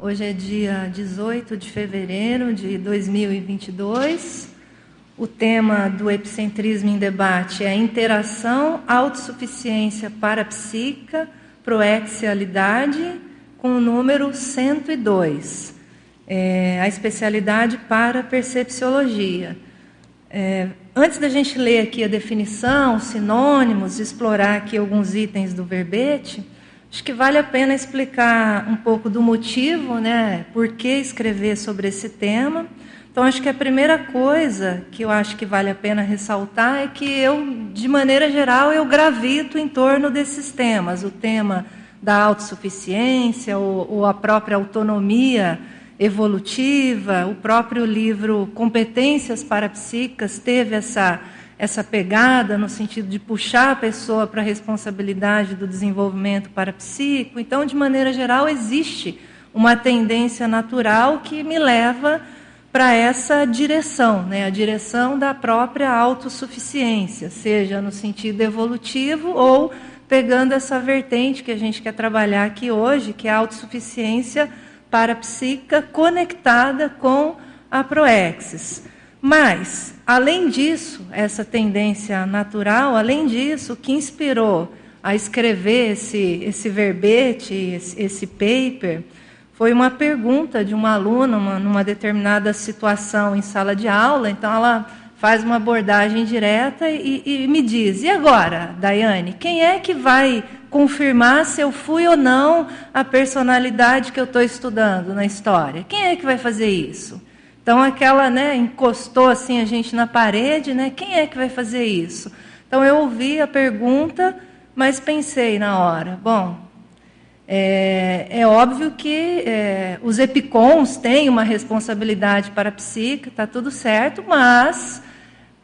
Hoje é dia 18 de fevereiro de 2022. O tema do epicentrismo em debate é interação, autossuficiência parapsíquica, proexialidade, com o número 102. É, a especialidade para percepciologia. É, antes da gente ler aqui a definição, sinônimos, explorar aqui alguns itens do verbete, Acho que vale a pena explicar um pouco do motivo, né? Por que escrever sobre esse tema. Então, acho que a primeira coisa que eu acho que vale a pena ressaltar é que eu, de maneira geral, eu gravito em torno desses temas. O tema da autossuficiência, ou, ou a própria autonomia evolutiva, o próprio livro Competências Parapsíquicas teve essa essa pegada no sentido de puxar a pessoa para a responsabilidade do desenvolvimento parapsíquico. Então, de maneira geral, existe uma tendência natural que me leva para essa direção, né? a direção da própria autossuficiência, seja no sentido evolutivo ou pegando essa vertente que a gente quer trabalhar aqui hoje, que é a autossuficiência parapsíquica conectada com a proexis. Mas, além disso, essa tendência natural, além disso, o que inspirou a escrever esse, esse verbete, esse, esse paper, foi uma pergunta de uma aluna uma, numa determinada situação em sala de aula. Então, ela faz uma abordagem direta e, e me diz: e agora, Daiane, quem é que vai confirmar se eu fui ou não a personalidade que eu estou estudando na história? Quem é que vai fazer isso? Então aquela, né, encostou assim a gente na parede, né? Quem é que vai fazer isso? Então eu ouvi a pergunta, mas pensei na hora, bom, é, é óbvio que é, os epicons têm uma responsabilidade para a psique, está tudo certo, mas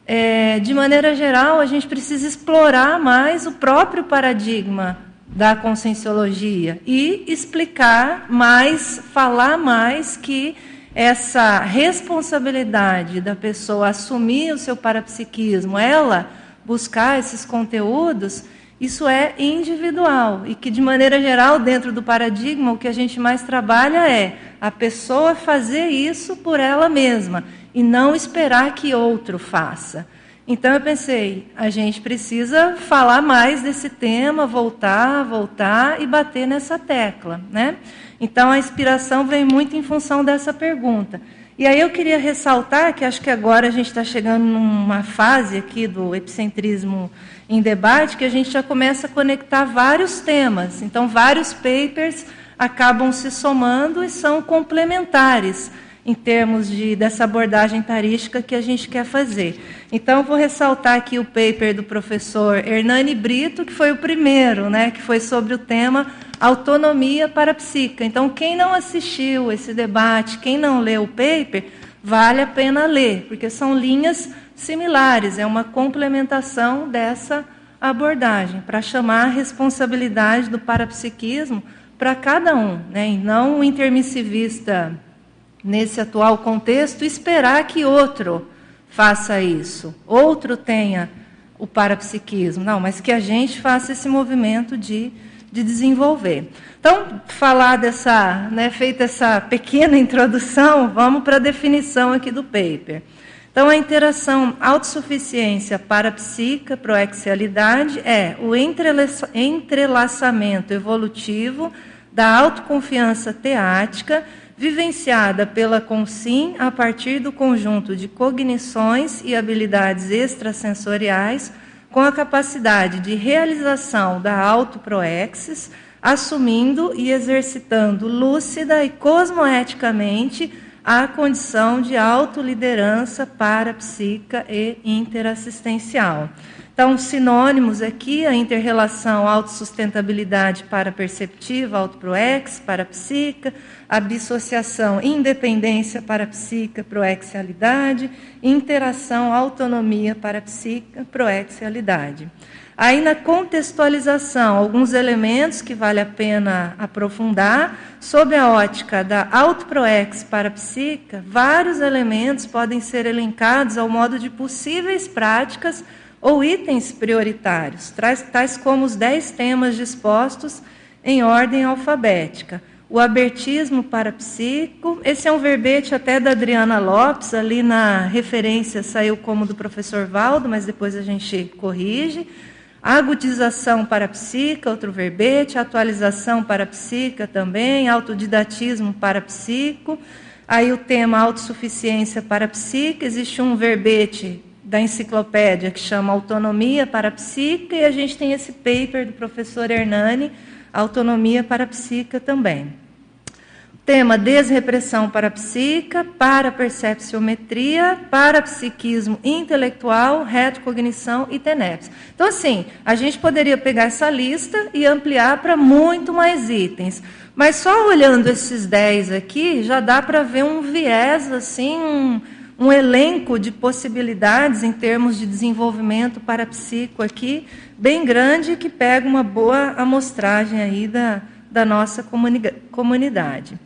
é, de maneira geral a gente precisa explorar mais o próprio paradigma da conscienciologia e explicar mais, falar mais que essa responsabilidade da pessoa assumir o seu parapsiquismo, ela buscar esses conteúdos, isso é individual e que de maneira geral dentro do paradigma o que a gente mais trabalha é a pessoa fazer isso por ela mesma e não esperar que outro faça. Então eu pensei, a gente precisa falar mais desse tema, voltar, voltar e bater nessa tecla, né? Então a inspiração vem muito em função dessa pergunta. E aí eu queria ressaltar que acho que agora a gente está chegando numa fase aqui do epicentrismo em debate que a gente já começa a conectar vários temas. Então vários papers acabam se somando e são complementares em termos de, dessa abordagem tarística que a gente quer fazer. Então, vou ressaltar aqui o paper do professor Hernani Brito, que foi o primeiro, né, que foi sobre o tema autonomia parapsíquica. Então, quem não assistiu esse debate, quem não leu o paper, vale a pena ler, porque são linhas similares, é uma complementação dessa abordagem, para chamar a responsabilidade do parapsiquismo para cada um, né, e não o intermissivista nesse atual contexto, esperar que outro faça isso, outro tenha o parapsiquismo. Não, mas que a gente faça esse movimento de, de desenvolver. Então, falar dessa, né, feita essa pequena introdução, vamos para a definição aqui do paper. Então, a interação autossuficiência parapsíquica, proexialidade, é o entrelaçamento evolutivo da autoconfiança teática vivenciada pela Consim a partir do conjunto de cognições e habilidades extrasensoriais, com a capacidade de realização da autoproexis, assumindo e exercitando lúcida e cosmoeticamente a condição de autoliderança parapsíquica e interassistencial. Então, sinônimos aqui, a interrelação autossustentabilidade para perceptiva, autoproex, para psica, a dissociação independência para psica, proexialidade, interação autonomia para psica, proexialidade. Aí na contextualização, alguns elementos que vale a pena aprofundar, sob a ótica da autoproex para psica, vários elementos podem ser elencados ao modo de possíveis práticas ou itens prioritários, tais como os dez temas dispostos em ordem alfabética. o abertismo parapsíquico. Esse é um verbete até da Adriana Lopes, ali na referência saiu como do professor Valdo, mas depois a gente corrige. Agudização parapsíquica, outro verbete, atualização parapsíquica também, autodidatismo parapsíquico. Aí o tema autossuficiência parapsíquica, existe um verbete da enciclopédia que chama Autonomia Parapsíquica, e a gente tem esse paper do professor Hernani, Autonomia Parapsíquica também. Tema desrepressão parapsíquica, parapercepciometria, parapsiquismo intelectual, retrocognição e TENEPS. Então, assim, a gente poderia pegar essa lista e ampliar para muito mais itens. Mas só olhando esses 10 aqui, já dá para ver um viés, assim, um, um elenco de possibilidades em termos de desenvolvimento parapsíquico aqui, bem grande, que pega uma boa amostragem aí da, da nossa comunidade.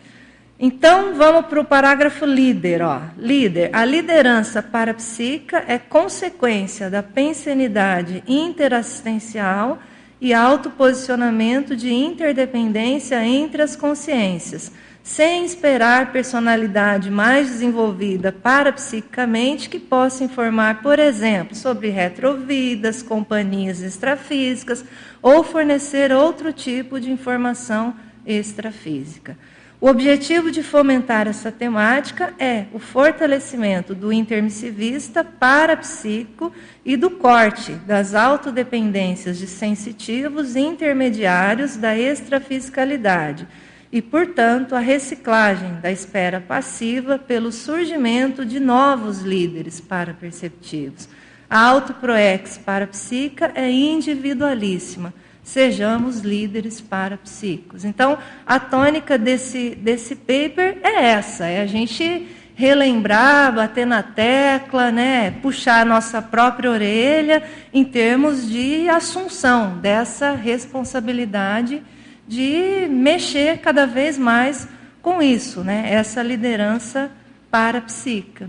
Então, vamos para o parágrafo líder. Ó. Líder, a liderança parapsíquica é consequência da pensenidade interassistencial e autoposicionamento de interdependência entre as consciências, sem esperar personalidade mais desenvolvida parapsiquicamente que possa informar, por exemplo, sobre retrovidas, companhias extrafísicas ou fornecer outro tipo de informação extrafísica. O objetivo de fomentar essa temática é o fortalecimento do intermissivista parapsíquico e do corte das autodependências de sensitivos intermediários da extrafisicalidade e, portanto, a reciclagem da espera passiva pelo surgimento de novos líderes paraperceptivos. A autoproex parapsíquica é individualíssima sejamos líderes parapsíquicos. Então, a tônica desse, desse paper é essa, é a gente relembrar, bater na tecla, né, puxar a nossa própria orelha em termos de assunção dessa responsabilidade de mexer cada vez mais com isso, né, essa liderança parapsíquica.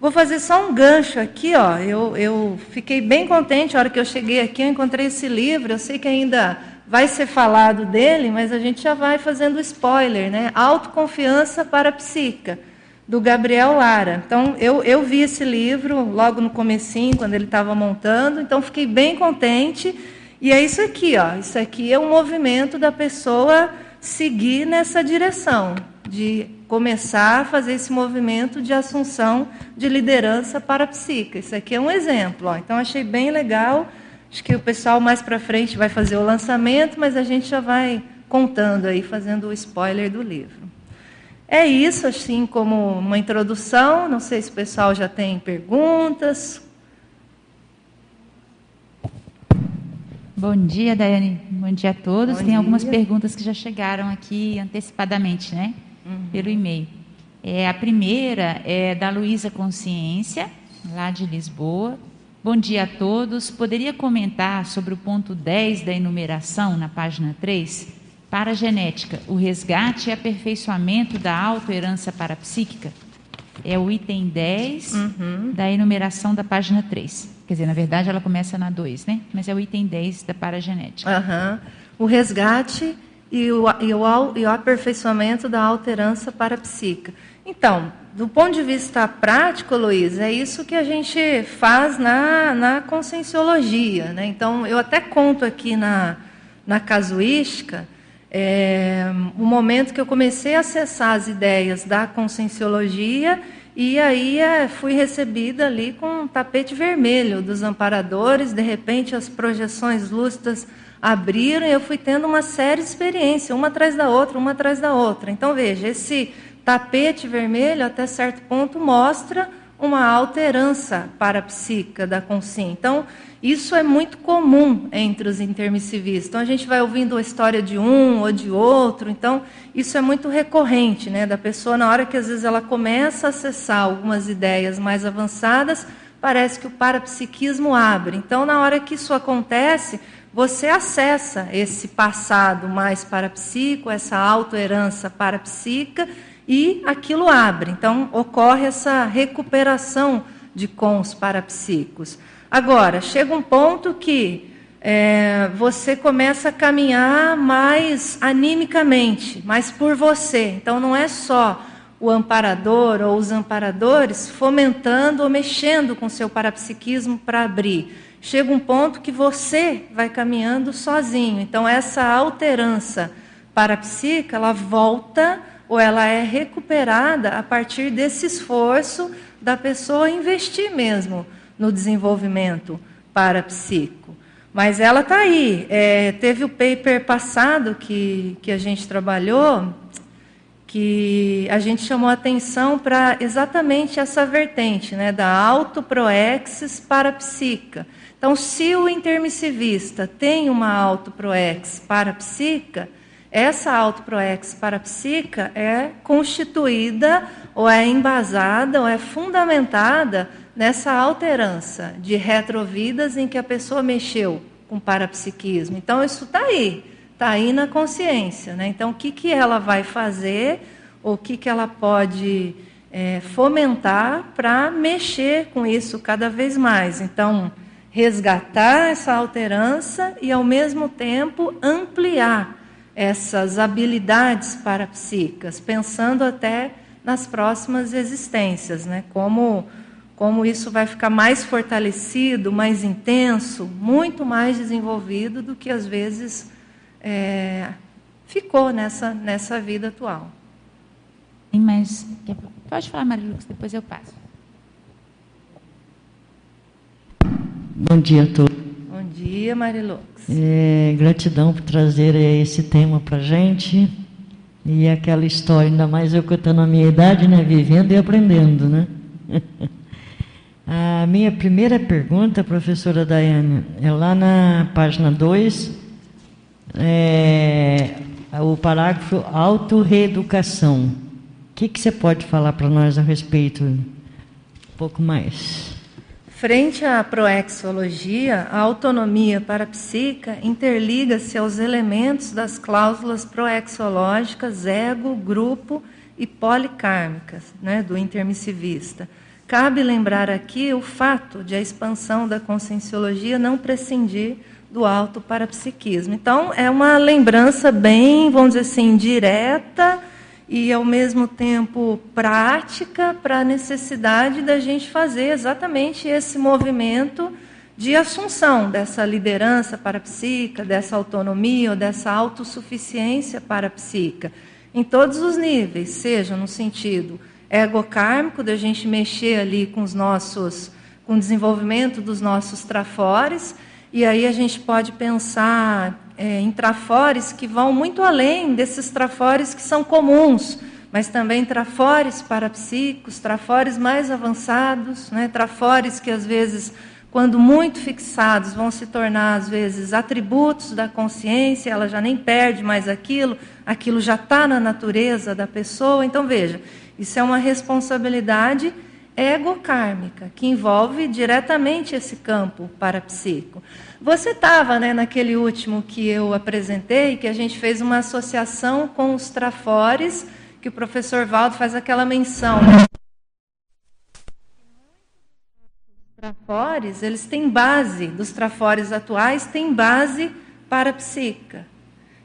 Vou fazer só um gancho aqui, ó. Eu, eu fiquei bem contente a hora que eu cheguei aqui, eu encontrei esse livro. Eu sei que ainda vai ser falado dele, mas a gente já vai fazendo spoiler, né? Autoconfiança para a psica, do Gabriel Lara. Então, eu, eu vi esse livro logo no comecinho, quando ele estava montando, então fiquei bem contente. E é isso aqui, ó. Isso aqui é um movimento da pessoa seguir nessa direção de começar a fazer esse movimento de assunção de liderança para a psica. Isso aqui é um exemplo. Ó. Então, achei bem legal. Acho que o pessoal mais para frente vai fazer o lançamento, mas a gente já vai contando aí, fazendo o spoiler do livro. É isso, assim como uma introdução. Não sei se o pessoal já tem perguntas. Bom dia, Daiane. Bom dia a todos. Bom tem dia. algumas perguntas que já chegaram aqui antecipadamente, né? uhum. pelo e-mail. É, a primeira é da Luísa Consciência, lá de Lisboa. Bom dia a todos. Poderia comentar sobre o ponto 10 da enumeração, na página 3? Para a genética, o resgate e aperfeiçoamento da autoherança parapsíquica? É o item 10 uhum. da enumeração da página 3. Quer dizer, na verdade, ela começa na 2, né? Mas é o item 10 da paragenética. Uhum. O resgate e o, e o, e o aperfeiçoamento da alterança parapsíquica. Então, do ponto de vista prático, Luiz, é isso que a gente faz na, na conscienciologia. Né? Então, eu até conto aqui na, na casuística é, o momento que eu comecei a acessar as ideias da conscienciologia e aí é, fui recebida ali com um tapete vermelho dos amparadores, de repente as projeções lúcidas abriram e eu fui tendo uma série de experiências, uma atrás da outra, uma atrás da outra. Então, veja, esse tapete vermelho, até certo ponto, mostra uma alterança parapsíquica da consciência. Então, isso é muito comum entre os intermissivistas. Então, a gente vai ouvindo a história de um ou de outro. Então, isso é muito recorrente, né? Da pessoa, na hora que às vezes ela começa a acessar algumas ideias mais avançadas, parece que o parapsiquismo abre. Então, na hora que isso acontece, você acessa esse passado mais parapsíquico, essa autoherança parapsíquica, e aquilo abre. Então, ocorre essa recuperação de cons parapsíquicos. Agora, chega um ponto que é, você começa a caminhar mais animicamente, mais por você. Então não é só o amparador ou os amparadores fomentando ou mexendo com seu parapsiquismo para abrir. Chega um ponto que você vai caminhando sozinho. Então essa alterança parapsíquica, ela volta ou ela é recuperada a partir desse esforço da pessoa investir mesmo no desenvolvimento parapsíquico. Mas ela está aí. É, teve o paper passado que, que a gente trabalhou, que a gente chamou atenção para exatamente essa vertente, né, da autoproexis parapsíquica. Então, se o intermissivista tem uma autoproex parapsíquica, essa autoproex parapsíquica é constituída ou é embasada ou é fundamentada nessa alterança de retrovidas em que a pessoa mexeu com parapsiquismo. Então, isso está aí, está aí na consciência. Né? Então, o que, que ela vai fazer, ou o que, que ela pode é, fomentar para mexer com isso cada vez mais. Então, resgatar essa alterança e, ao mesmo tempo, ampliar essas habilidades parapsíquicas, pensando até nas próximas existências, né? como, como isso vai ficar mais fortalecido, mais intenso, muito mais desenvolvido do que às vezes é, ficou nessa, nessa vida atual. Tem mais. Pode falar, Maria Lucas, depois eu passo. Bom dia a todos. Dia, Marilux. É, gratidão por trazer esse tema para gente. E aquela história, ainda mais eu que estou na minha idade, né? Vivendo e aprendendo, né? a minha primeira pergunta, professora Daiane, é lá na página 2, é, o parágrafo autorreeducação. O que, que você pode falar para nós a respeito? Um pouco mais. Frente à proexologia, a autonomia parapsíquica interliga-se aos elementos das cláusulas proexológicas ego, grupo e policármicas, né, do intermissivista. Cabe lembrar aqui o fato de a expansão da conscienciologia não prescindir do alto parapsiquismo. Então, é uma lembrança bem, vamos dizer assim, direta e, ao mesmo tempo, prática para a necessidade da gente fazer exatamente esse movimento de assunção dessa liderança parapsíquica, dessa autonomia ou dessa autossuficiência parapsíquica, em todos os níveis, seja no sentido egocármico, da gente mexer ali com os nossos, com o desenvolvimento dos nossos trafores, e aí a gente pode pensar é, em trafores que vão muito além desses trafores que são comuns, mas também trafores parapsíquicos, trafores mais avançados, né, trafores que às vezes, quando muito fixados, vão se tornar às vezes atributos da consciência, ela já nem perde mais aquilo, aquilo já está na natureza da pessoa. Então veja, isso é uma responsabilidade egocármica, que envolve diretamente esse campo parapsíquico. Você estava né, naquele último que eu apresentei, que a gente fez uma associação com os trafores, que o professor Valdo faz aquela menção. Né? Os trafores, eles têm base, dos trafores atuais, têm base parapsíquica.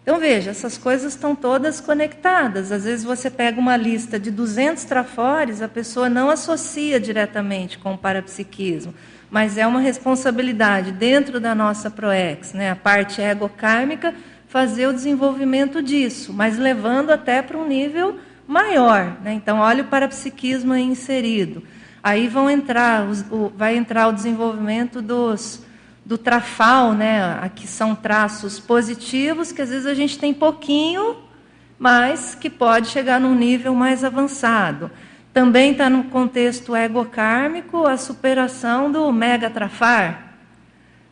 Então veja, essas coisas estão todas conectadas. Às vezes você pega uma lista de 200 trafores, a pessoa não associa diretamente com o parapsiquismo mas é uma responsabilidade dentro da nossa ProEx, né, a parte egocármica, fazer o desenvolvimento disso, mas levando até para um nível maior. Né? Então, olha o parapsiquismo aí inserido. Aí vão entrar, o, vai entrar o desenvolvimento dos, do trafal, né? Aqui são traços positivos, que às vezes a gente tem pouquinho, mas que pode chegar num nível mais avançado. Também está no contexto egocármico a superação do megatrafar.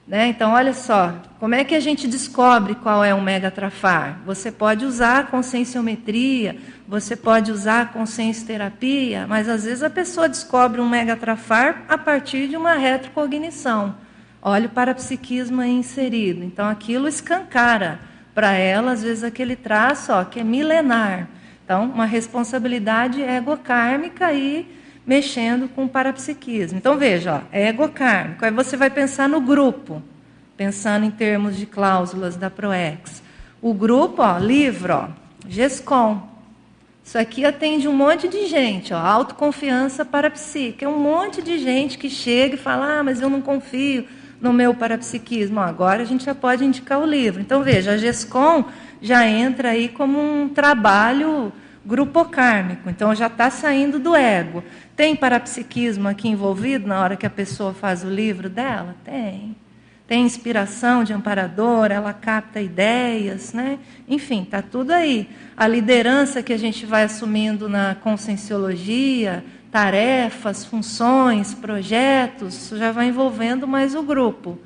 Né? Então, olha só, como é que a gente descobre qual é um megatrafar? Você pode usar a conscienciometria, você pode usar a consciencioterapia, mas às vezes a pessoa descobre um megatrafar a partir de uma retrocognição. Olha o parapsiquismo aí inserido. Então, aquilo escancara para ela, às vezes, aquele traço ó, que é milenar. Então, uma responsabilidade egocármica e mexendo com o parapsiquismo. Então, veja, ó, é egocármico. Aí você vai pensar no grupo. pensando em termos de cláusulas da PROEX. O grupo, ó, livro, ó, GESCOM. Isso aqui atende um monte de gente, ó, autoconfiança para psique. É um monte de gente que chega e fala: ah, mas eu não confio no meu parapsiquismo. Ó, agora a gente já pode indicar o livro. Então, veja, a GESCOM já entra aí como um trabalho grupocármico, então já está saindo do ego. Tem parapsiquismo aqui envolvido na hora que a pessoa faz o livro dela? Tem. Tem inspiração de amparador, ela capta ideias, né? Enfim, está tudo aí. A liderança que a gente vai assumindo na conscienciologia, tarefas, funções, projetos, já vai envolvendo mais o grupo.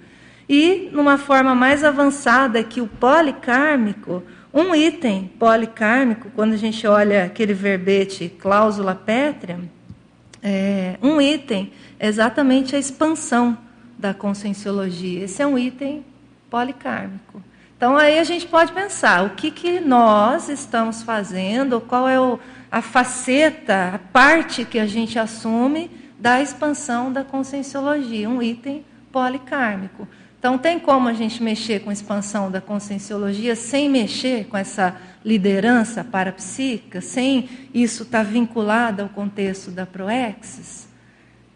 E, numa forma mais avançada que o policármico, um item policármico, quando a gente olha aquele verbete cláusula pétrea, é, um item é exatamente a expansão da conscienciologia. Esse é um item policármico. Então aí a gente pode pensar o que, que nós estamos fazendo, qual é o, a faceta, a parte que a gente assume da expansão da conscienciologia, um item policármico. Então, tem como a gente mexer com a expansão da conscienciologia sem mexer com essa liderança parapsíquica, sem isso estar tá vinculado ao contexto da proexis?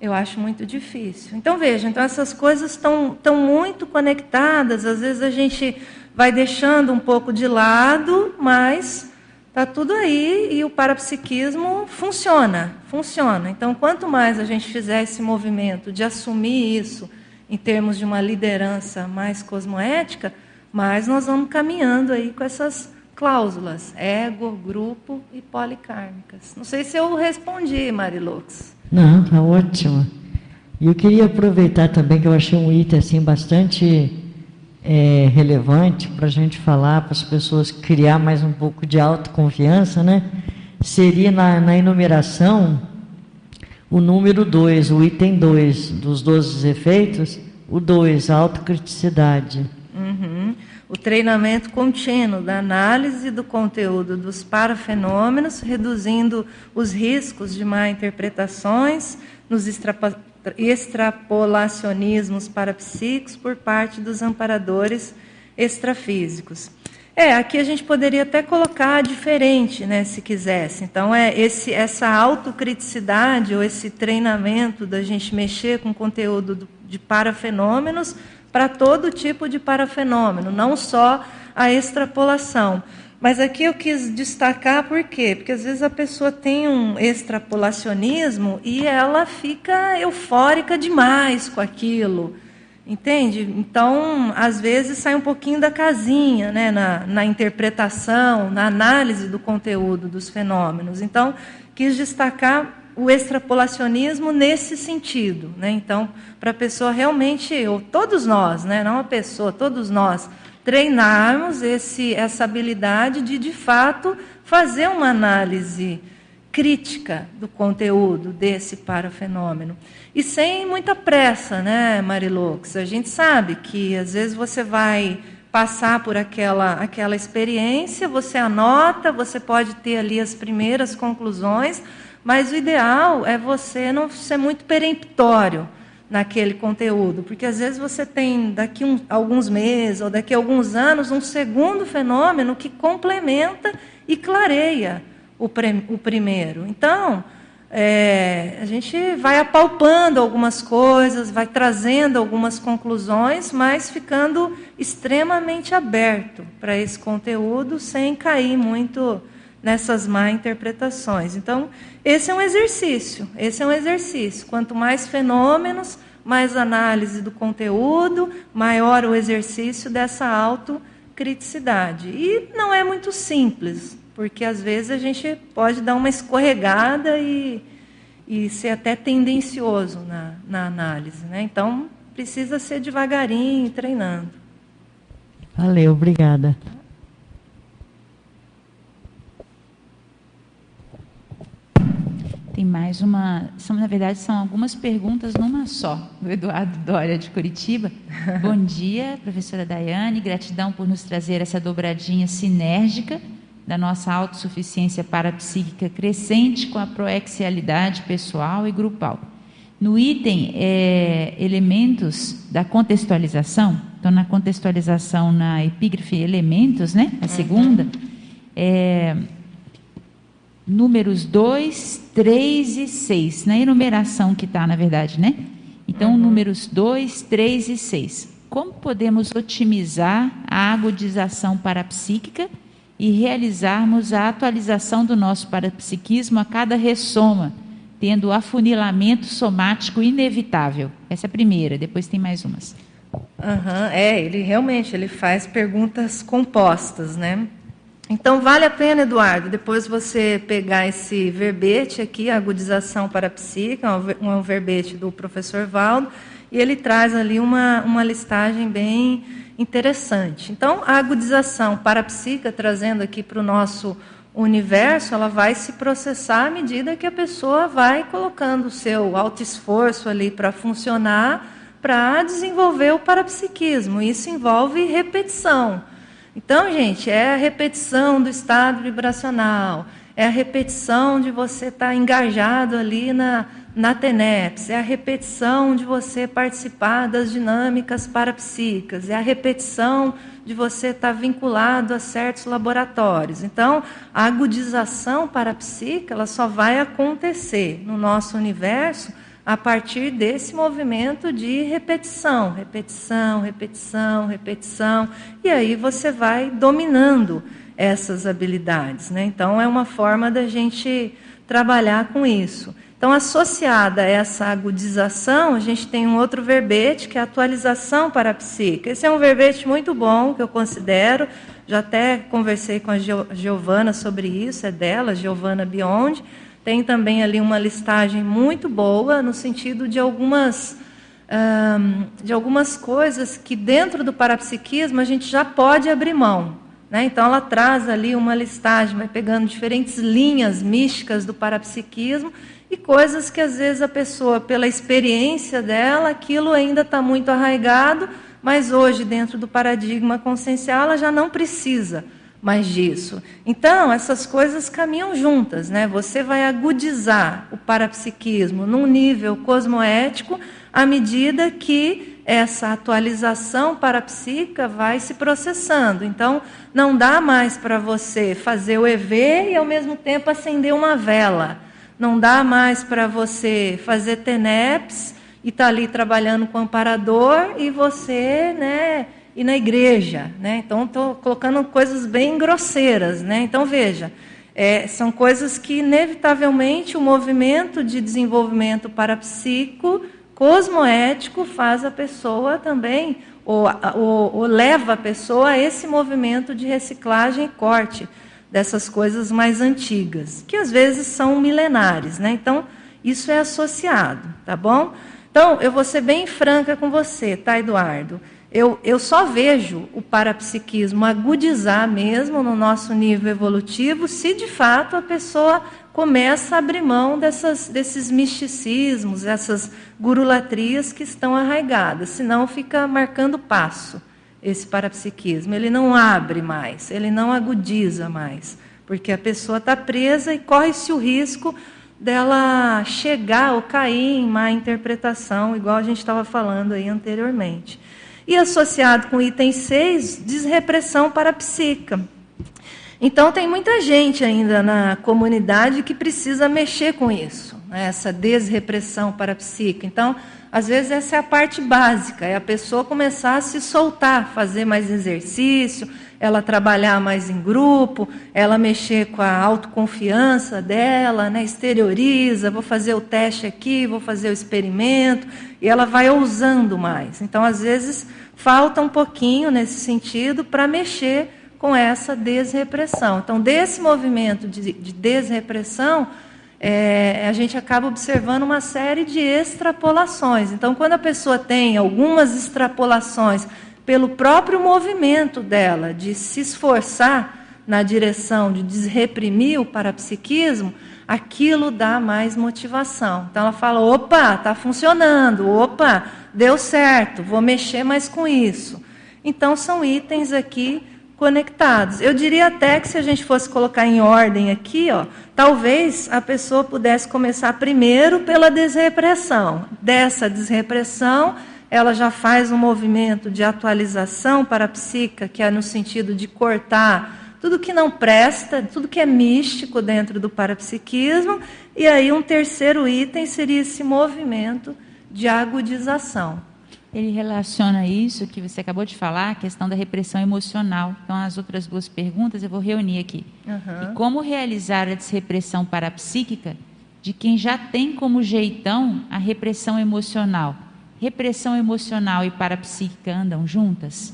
Eu acho muito difícil. Então, veja, então essas coisas estão, muito conectadas, às vezes a gente vai deixando um pouco de lado, mas está tudo aí e o parapsiquismo funciona, funciona. Então, quanto mais a gente fizer esse movimento de assumir isso, em termos de uma liderança mais cosmoética, mas nós vamos caminhando aí com essas cláusulas, ego, grupo e policármicas. Não sei se eu respondi, Marilux. Não, está ótimo. E eu queria aproveitar também que eu achei um item assim bastante é, relevante para a gente falar, para as pessoas criar mais um pouco de autoconfiança, né? Seria na, na enumeração o número 2, o item 2 dos 12 efeitos, o 2, a autocriticidade. Uhum. O treinamento contínuo da análise do conteúdo dos parafenômenos, reduzindo os riscos de má interpretações nos extrapolacionismos parapsíquicos por parte dos amparadores extrafísicos. É, aqui a gente poderia até colocar diferente, né, se quisesse. Então, é esse, essa autocriticidade ou esse treinamento da gente mexer com conteúdo de parafenômenos para todo tipo de parafenômeno, não só a extrapolação. Mas aqui eu quis destacar por quê? Porque às vezes a pessoa tem um extrapolacionismo e ela fica eufórica demais com aquilo. Entende? Então, às vezes sai um pouquinho da casinha né, na, na interpretação, na análise do conteúdo dos fenômenos. Então, quis destacar o extrapolacionismo nesse sentido. Né? Então, para a pessoa realmente, ou todos nós, né, não a pessoa, todos nós, treinarmos esse, essa habilidade de, de fato, fazer uma análise crítica do conteúdo desse parafenômeno. E sem muita pressa, né, Marilux? A gente sabe que às vezes você vai passar por aquela, aquela experiência, você anota, você pode ter ali as primeiras conclusões, mas o ideal é você não ser muito peremptório naquele conteúdo, porque às vezes você tem daqui um, alguns meses ou daqui alguns anos um segundo fenômeno que complementa e clareia o, pre, o primeiro. Então, é, a gente vai apalpando algumas coisas, vai trazendo algumas conclusões, mas ficando extremamente aberto para esse conteúdo, sem cair muito nessas má interpretações. Então, esse é um exercício. Esse é um exercício. Quanto mais fenômenos, mais análise do conteúdo, maior o exercício dessa autocriticidade. E não é muito simples, porque às vezes a gente pode dar uma escorregada e, e ser até tendencioso na, na análise. Né? Então, precisa ser devagarinho, treinando. Valeu, obrigada. Tem mais uma. São, na verdade, são algumas perguntas numa só, do Eduardo Dória, de Curitiba. Bom dia, professora Daiane. Gratidão por nos trazer essa dobradinha sinérgica da nossa autossuficiência parapsíquica crescente com a proexialidade pessoal e grupal. No item é, elementos da contextualização, então na contextualização na epígrafe elementos, né? A segunda, é, números 2, 3 e 6, na enumeração que está, na verdade, né? Então, uhum. números 2, 3 e 6. Como podemos otimizar a agudização parapsíquica e realizarmos a atualização do nosso parapsiquismo a cada ressoma, tendo o afunilamento somático inevitável? Essa é a primeira, depois tem mais umas. Uhum, é, ele realmente ele faz perguntas compostas, né? Então vale a pena, Eduardo, depois você pegar esse verbete aqui, agudização parapsíquica, um, verbete do professor Valdo, e ele traz ali uma, uma listagem bem interessante. Então, a agudização parapsíquica, trazendo aqui para o nosso universo, ela vai se processar à medida que a pessoa vai colocando o seu alto esforço ali para funcionar para desenvolver o parapsiquismo. Isso envolve repetição. Então, gente, é a repetição do estado vibracional, é a repetição de você estar tá engajado ali na, na TENEPS, é a repetição de você participar das dinâmicas parapsíquicas, é a repetição de você estar tá vinculado a certos laboratórios. Então, a agudização parapsíquica ela só vai acontecer no nosso universo a partir desse movimento de repetição, repetição, repetição, repetição, e aí você vai dominando essas habilidades. Né? Então, é uma forma da gente trabalhar com isso. Então, associada a essa agudização, a gente tem um outro verbete, que é a atualização parapsíquica. Esse é um verbete muito bom, que eu considero, já até conversei com a Giovana sobre isso, é dela, Giovana Biondi, tem também ali uma listagem muito boa, no sentido de algumas, um, de algumas coisas que dentro do parapsiquismo a gente já pode abrir mão. Né? Então, ela traz ali uma listagem, vai pegando diferentes linhas místicas do parapsiquismo e coisas que às vezes a pessoa, pela experiência dela, aquilo ainda está muito arraigado, mas hoje, dentro do paradigma consciencial, ela já não precisa mais disso. Então, essas coisas caminham juntas, né? Você vai agudizar o parapsiquismo num nível cosmoético à medida que essa atualização parapsíquica vai se processando. Então, não dá mais para você fazer o EV e ao mesmo tempo acender uma vela. Não dá mais para você fazer TENEPS e estar tá ali trabalhando com amparador e você, né, e na igreja. Né? Então, estou colocando coisas bem grosseiras. Né? Então, veja, é, são coisas que, inevitavelmente, o movimento de desenvolvimento parapsíquico, cosmoético, faz a pessoa também, ou, ou, ou leva a pessoa a esse movimento de reciclagem e corte dessas coisas mais antigas, que às vezes são milenares. Né? Então, isso é associado, tá bom? Então, eu vou ser bem franca com você, tá, Eduardo? Eu, eu só vejo o parapsiquismo agudizar mesmo no nosso nível evolutivo se de fato a pessoa começa a abrir mão dessas, desses misticismos, essas gurulatrias que estão arraigadas, senão fica marcando passo esse parapsiquismo. Ele não abre mais, ele não agudiza mais, porque a pessoa está presa e corre-se o risco dela chegar ou cair em má interpretação, igual a gente estava falando aí anteriormente. E associado com o item 6, desrepressão parapsíquica. Então, tem muita gente ainda na comunidade que precisa mexer com isso, né? essa desrepressão parapsíquica. Então, às vezes, essa é a parte básica, é a pessoa começar a se soltar, fazer mais exercício, ela trabalhar mais em grupo, ela mexer com a autoconfiança dela, né? exterioriza, vou fazer o teste aqui, vou fazer o experimento, e ela vai ousando mais. Então, às vezes, falta um pouquinho nesse sentido para mexer com essa desrepressão. Então, desse movimento de, de desrepressão, é, a gente acaba observando uma série de extrapolações. Então, quando a pessoa tem algumas extrapolações pelo próprio movimento dela de se esforçar na direção de desreprimir o parapsiquismo, aquilo dá mais motivação. Então ela fala: opa, está funcionando, opa, deu certo, vou mexer mais com isso. Então são itens aqui conectados. Eu diria até que se a gente fosse colocar em ordem aqui, ó, talvez a pessoa pudesse começar primeiro pela desrepressão. Dessa desrepressão, ela já faz um movimento de atualização parapsíquica, que é no sentido de cortar tudo que não presta, tudo que é místico dentro do parapsiquismo, e aí um terceiro item seria esse movimento de agudização. Ele relaciona isso que você acabou de falar, a questão da repressão emocional. Então, as outras duas perguntas eu vou reunir aqui. Uhum. E como realizar a desrepressão parapsíquica de quem já tem como jeitão a repressão emocional? Repressão emocional e parapsíquica andam juntas?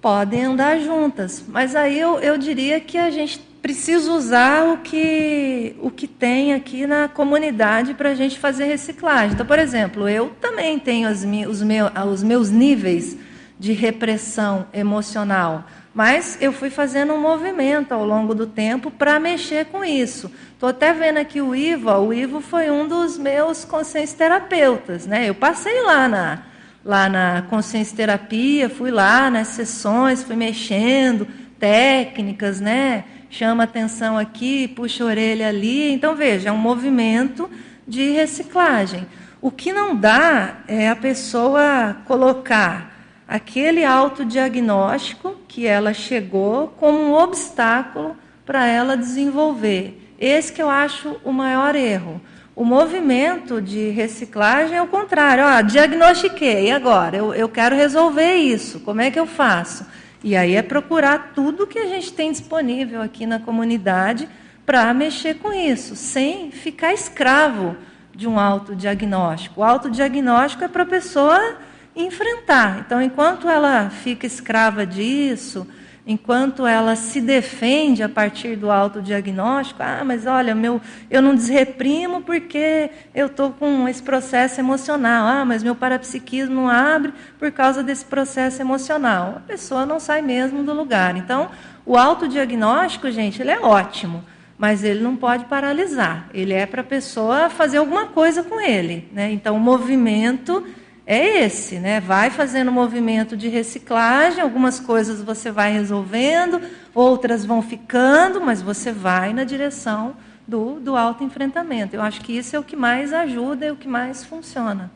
Podem andar juntas, mas aí eu, eu diria que a gente precisa usar o que, o que tem aqui na comunidade para a gente fazer reciclagem. Então, por exemplo, eu também tenho as, os, meu, os meus níveis de repressão emocional, mas eu fui fazendo um movimento ao longo do tempo para mexer com isso. Estou até vendo aqui o Ivo, o Ivo foi um dos meus consciência terapeutas. Né? Eu passei lá na, lá na consciência terapia, fui lá nas sessões, fui mexendo, técnicas, né? Chama atenção aqui, puxa a orelha ali. Então, veja, é um movimento de reciclagem. O que não dá é a pessoa colocar aquele autodiagnóstico que ela chegou como um obstáculo para ela desenvolver. Esse que eu acho o maior erro. O movimento de reciclagem é o contrário. Ah, diagnostiquei, agora eu, eu quero resolver isso. Como é que eu faço? E aí é procurar tudo que a gente tem disponível aqui na comunidade para mexer com isso, sem ficar escravo de um autodiagnóstico. O autodiagnóstico é para a pessoa enfrentar. Então, enquanto ela fica escrava disso, enquanto ela se defende a partir do autodiagnóstico, ah, mas olha, meu, eu não desreprimo porque eu estou com esse processo emocional, ah, mas meu parapsiquismo não abre por causa desse processo emocional. A pessoa não sai mesmo do lugar. Então, o autodiagnóstico, gente, ele é ótimo, mas ele não pode paralisar. Ele é para a pessoa fazer alguma coisa com ele. Né? Então, o movimento é esse, né? Vai fazendo movimento de reciclagem, algumas coisas você vai resolvendo, outras vão ficando, mas você vai na direção do, do autoenfrentamento. Eu acho que isso é o que mais ajuda e o que mais funciona.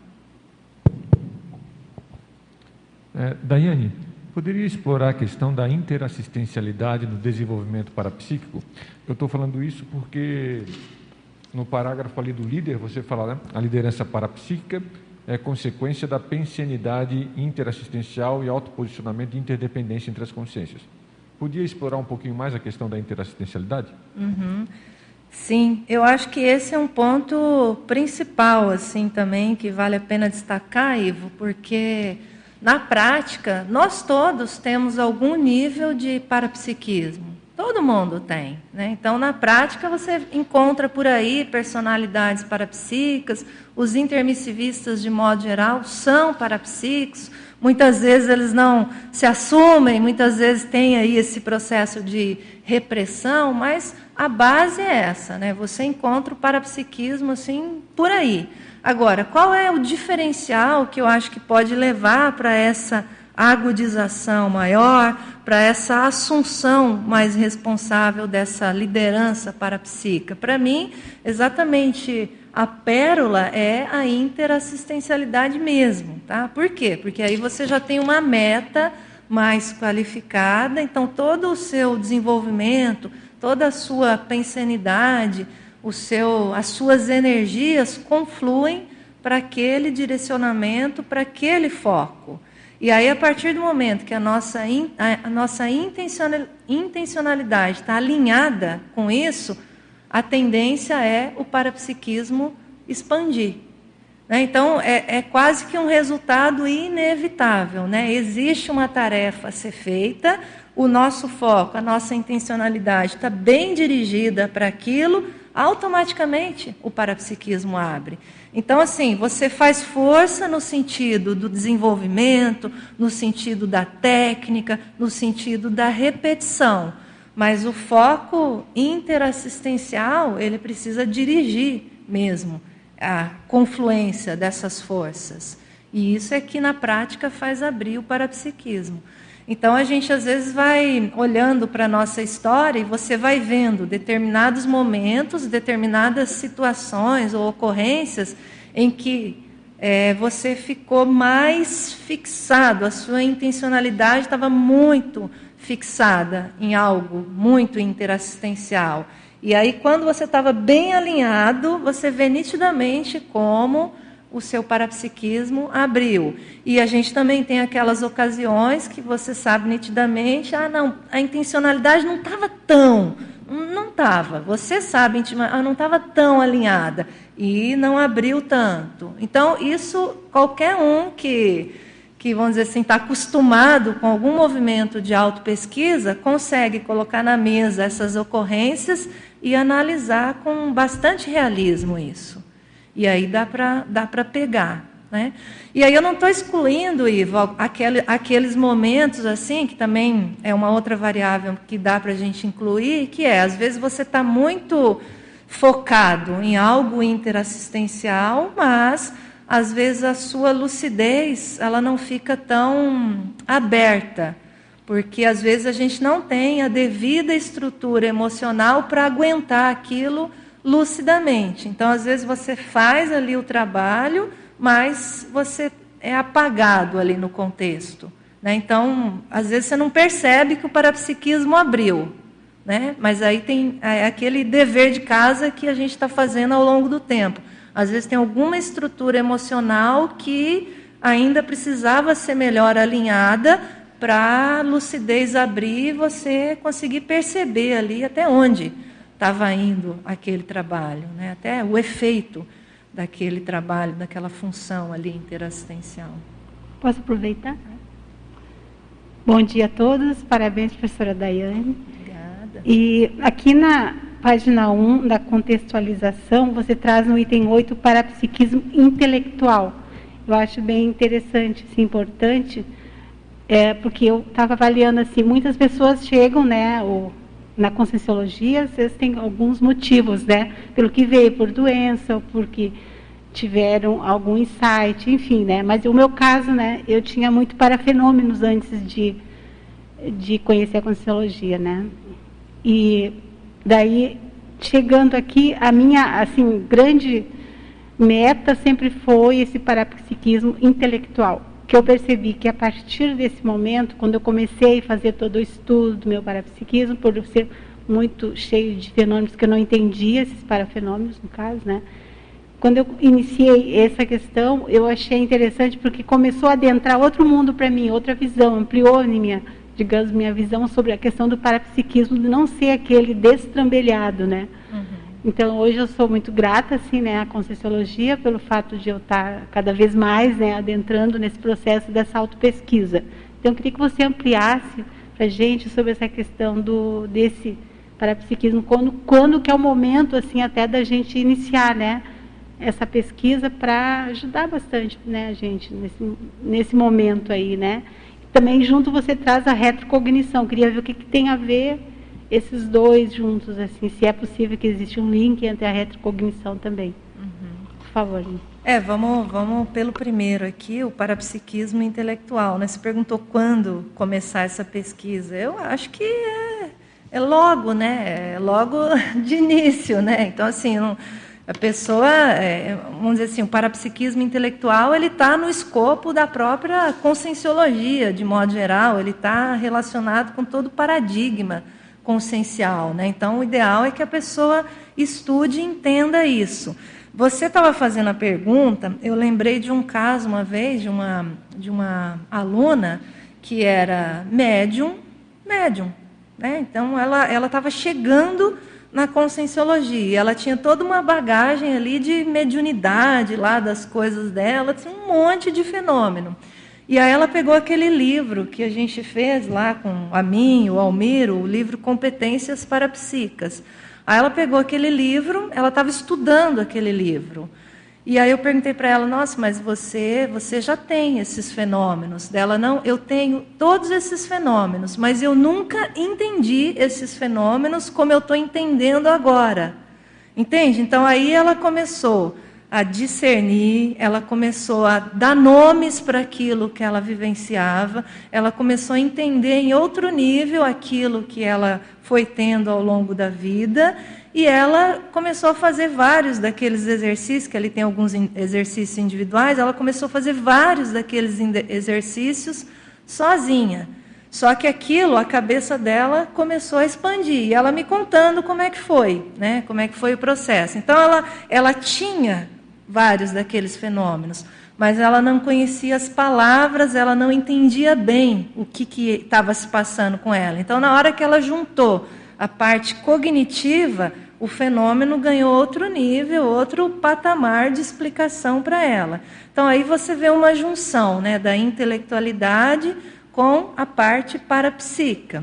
É, Daiane, poderia explorar a questão da interassistencialidade no desenvolvimento parapsíquico? Eu estou falando isso porque no parágrafo ali do líder, você fala né, a liderança parapsíquica é consequência da pensianidade interassistencial e autoposicionamento de interdependência entre as consciências. Podia explorar um pouquinho mais a questão da interassistencialidade? Uhum. Sim, eu acho que esse é um ponto principal, assim, também, que vale a pena destacar, Ivo, porque na prática nós todos temos algum nível de parapsiquismo. Todo mundo tem. Né? Então, na prática, você encontra por aí personalidades parapsíquicas, os intermissivistas, de modo geral, são parapsíquicos. Muitas vezes eles não se assumem, muitas vezes tem aí esse processo de repressão, mas a base é essa, né? Você encontra o parapsiquismo assim por aí. Agora, qual é o diferencial que eu acho que pode levar para essa agudização maior, para essa assunção mais responsável dessa liderança parapsíquica. Para mim, exatamente a pérola é a interassistencialidade mesmo, tá? Por quê? Porque aí você já tem uma meta mais qualificada, então todo o seu desenvolvimento, toda a sua pensanidade, o seu, as suas energias confluem para aquele direcionamento, para aquele foco. E aí, a partir do momento que a nossa, a nossa intencionalidade está alinhada com isso, a tendência é o parapsiquismo expandir. Né? Então, é, é, quase que um resultado inevitável. Né? Existe uma tarefa a ser feita, o nosso foco, a nossa intencionalidade está bem dirigida para aquilo, automaticamente o parapsiquismo abre. Então, assim, você faz força no sentido do desenvolvimento, no sentido da técnica, no sentido da repetição. Mas o foco interassistencial, ele precisa dirigir mesmo a confluência dessas forças. E isso é que, na prática, faz abrir o parapsiquismo. Então, a gente, às vezes, vai olhando para a nossa história e você vai vendo determinados momentos, determinadas situações ou ocorrências em que é, você ficou mais fixado, a sua intencionalidade estava muito fixada em algo muito interassistencial. E aí, quando você estava bem alinhado, você vê nitidamente como o seu parapsiquismo abriu. E a gente também tem aquelas ocasiões que você sabe nitidamente, ah, não, a intencionalidade não estava tão, não estava. Você sabe, ah, não estava tão alinhada e não abriu tanto. Então, isso qualquer um que que, vamos dizer assim, está acostumado com algum movimento de autopesquisa, consegue colocar na mesa essas ocorrências e analisar com bastante realismo isso. E aí dá para dá pegar. Né? E aí eu não estou excluindo, Ivo, aquele, aqueles momentos assim, que também é uma outra variável que dá para a gente incluir, que é, às vezes você está muito focado em algo interassistencial, mas às vezes a sua lucidez ela não fica tão aberta, porque às vezes a gente não tem a devida estrutura emocional para aguentar aquilo lucidamente. Então, às vezes você faz ali o trabalho, mas você é apagado ali no contexto. Né? Então, às vezes você não percebe que o parapsiquismo abriu. Né? Mas aí tem é aquele dever de casa que a gente está fazendo ao longo do tempo. Às vezes tem alguma estrutura emocional que ainda precisava ser melhor alinhada para lucidez abrir e você conseguir perceber ali até onde estava indo aquele trabalho, né? até o efeito daquele trabalho, daquela função ali interassistencial. Posso aproveitar? Bom dia a todos, parabéns, professora Daiane. Obrigada. E aqui na, página 1 da contextualização, você traz no item 8 para psiquismo intelectual. Eu acho bem interessante, assim, importante, é, porque eu estava avaliando assim, muitas pessoas chegam, né, na conscienciologia, vocês têm alguns motivos, né, pelo que veio, por doença, ou porque tiveram algum insight, enfim, né, mas o meu caso, né, eu tinha muito para fenômenos antes de, de conhecer a conscienciologia, né, e Daí, chegando aqui, a minha assim grande meta sempre foi esse parapsiquismo intelectual, que eu percebi que a partir desse momento, quando eu comecei a fazer todo o estudo do meu parapsiquismo, por ser muito cheio de fenômenos que eu não entendia, esses parafenômenos, no caso, né? Quando eu iniciei essa questão, eu achei interessante porque começou a adentrar outro mundo para mim, outra visão, ampliou minha digamos, minha visão sobre a questão do parapsiquismo de não ser aquele destrambelhado, né? Então, hoje eu sou muito grata, assim, né, à Conscienciologia pelo fato de eu estar cada vez mais, né, adentrando nesse processo dessa autopesquisa. Então, eu queria que você ampliasse para gente sobre essa questão do, desse parapsiquismo, quando, quando que é o momento, assim, até da gente iniciar, né, essa pesquisa para ajudar bastante, né, a gente nesse, nesse momento aí, né? também junto você traz a retrocognição. Queria ver o que, que tem a ver esses dois juntos, assim, se é possível que exista um link entre a retrocognição também. Uhum. Por favor. É, vamos, vamos pelo primeiro aqui, o parapsiquismo intelectual. Né? Você perguntou quando começar essa pesquisa. Eu acho que é, é logo, né? É logo de início, né? Então, assim, a pessoa, é, vamos dizer assim, o parapsiquismo intelectual, ele está no escopo da própria conscienciologia, de modo geral, ele está relacionado com todo o paradigma consciencial. Né? Então, o ideal é que a pessoa estude e entenda isso. Você estava fazendo a pergunta, eu lembrei de um caso uma vez, de uma, de uma aluna que era médium, médium. Né? Então, ela estava chegando na conscienciologia. Ela tinha toda uma bagagem ali de mediunidade lá das coisas dela, um monte de fenômeno. E aí ela pegou aquele livro que a gente fez lá com a mim, o Almiro, o livro Competências Parapsíquicas. Aí ela pegou aquele livro, ela estava estudando aquele livro. E aí eu perguntei para ela, nossa, mas você, você já tem esses fenômenos? Dela, não, eu tenho todos esses fenômenos, mas eu nunca entendi esses fenômenos como eu estou entendendo agora. Entende? Então aí ela começou a discernir, ela começou a dar nomes para aquilo que ela vivenciava, ela começou a entender em outro nível aquilo que ela foi tendo ao longo da vida e ela começou a fazer vários daqueles exercícios, que ali tem alguns exercícios individuais, ela começou a fazer vários daqueles exercícios sozinha. Só que aquilo, a cabeça dela começou a expandir, e ela me contando como é que foi, né? como é que foi o processo. Então, ela, ela tinha vários daqueles fenômenos, mas ela não conhecia as palavras, ela não entendia bem o que estava se passando com ela. Então, na hora que ela juntou a parte cognitiva, o fenômeno ganhou outro nível, outro patamar de explicação para ela. Então, aí você vê uma junção né, da intelectualidade com a parte parapsíquica.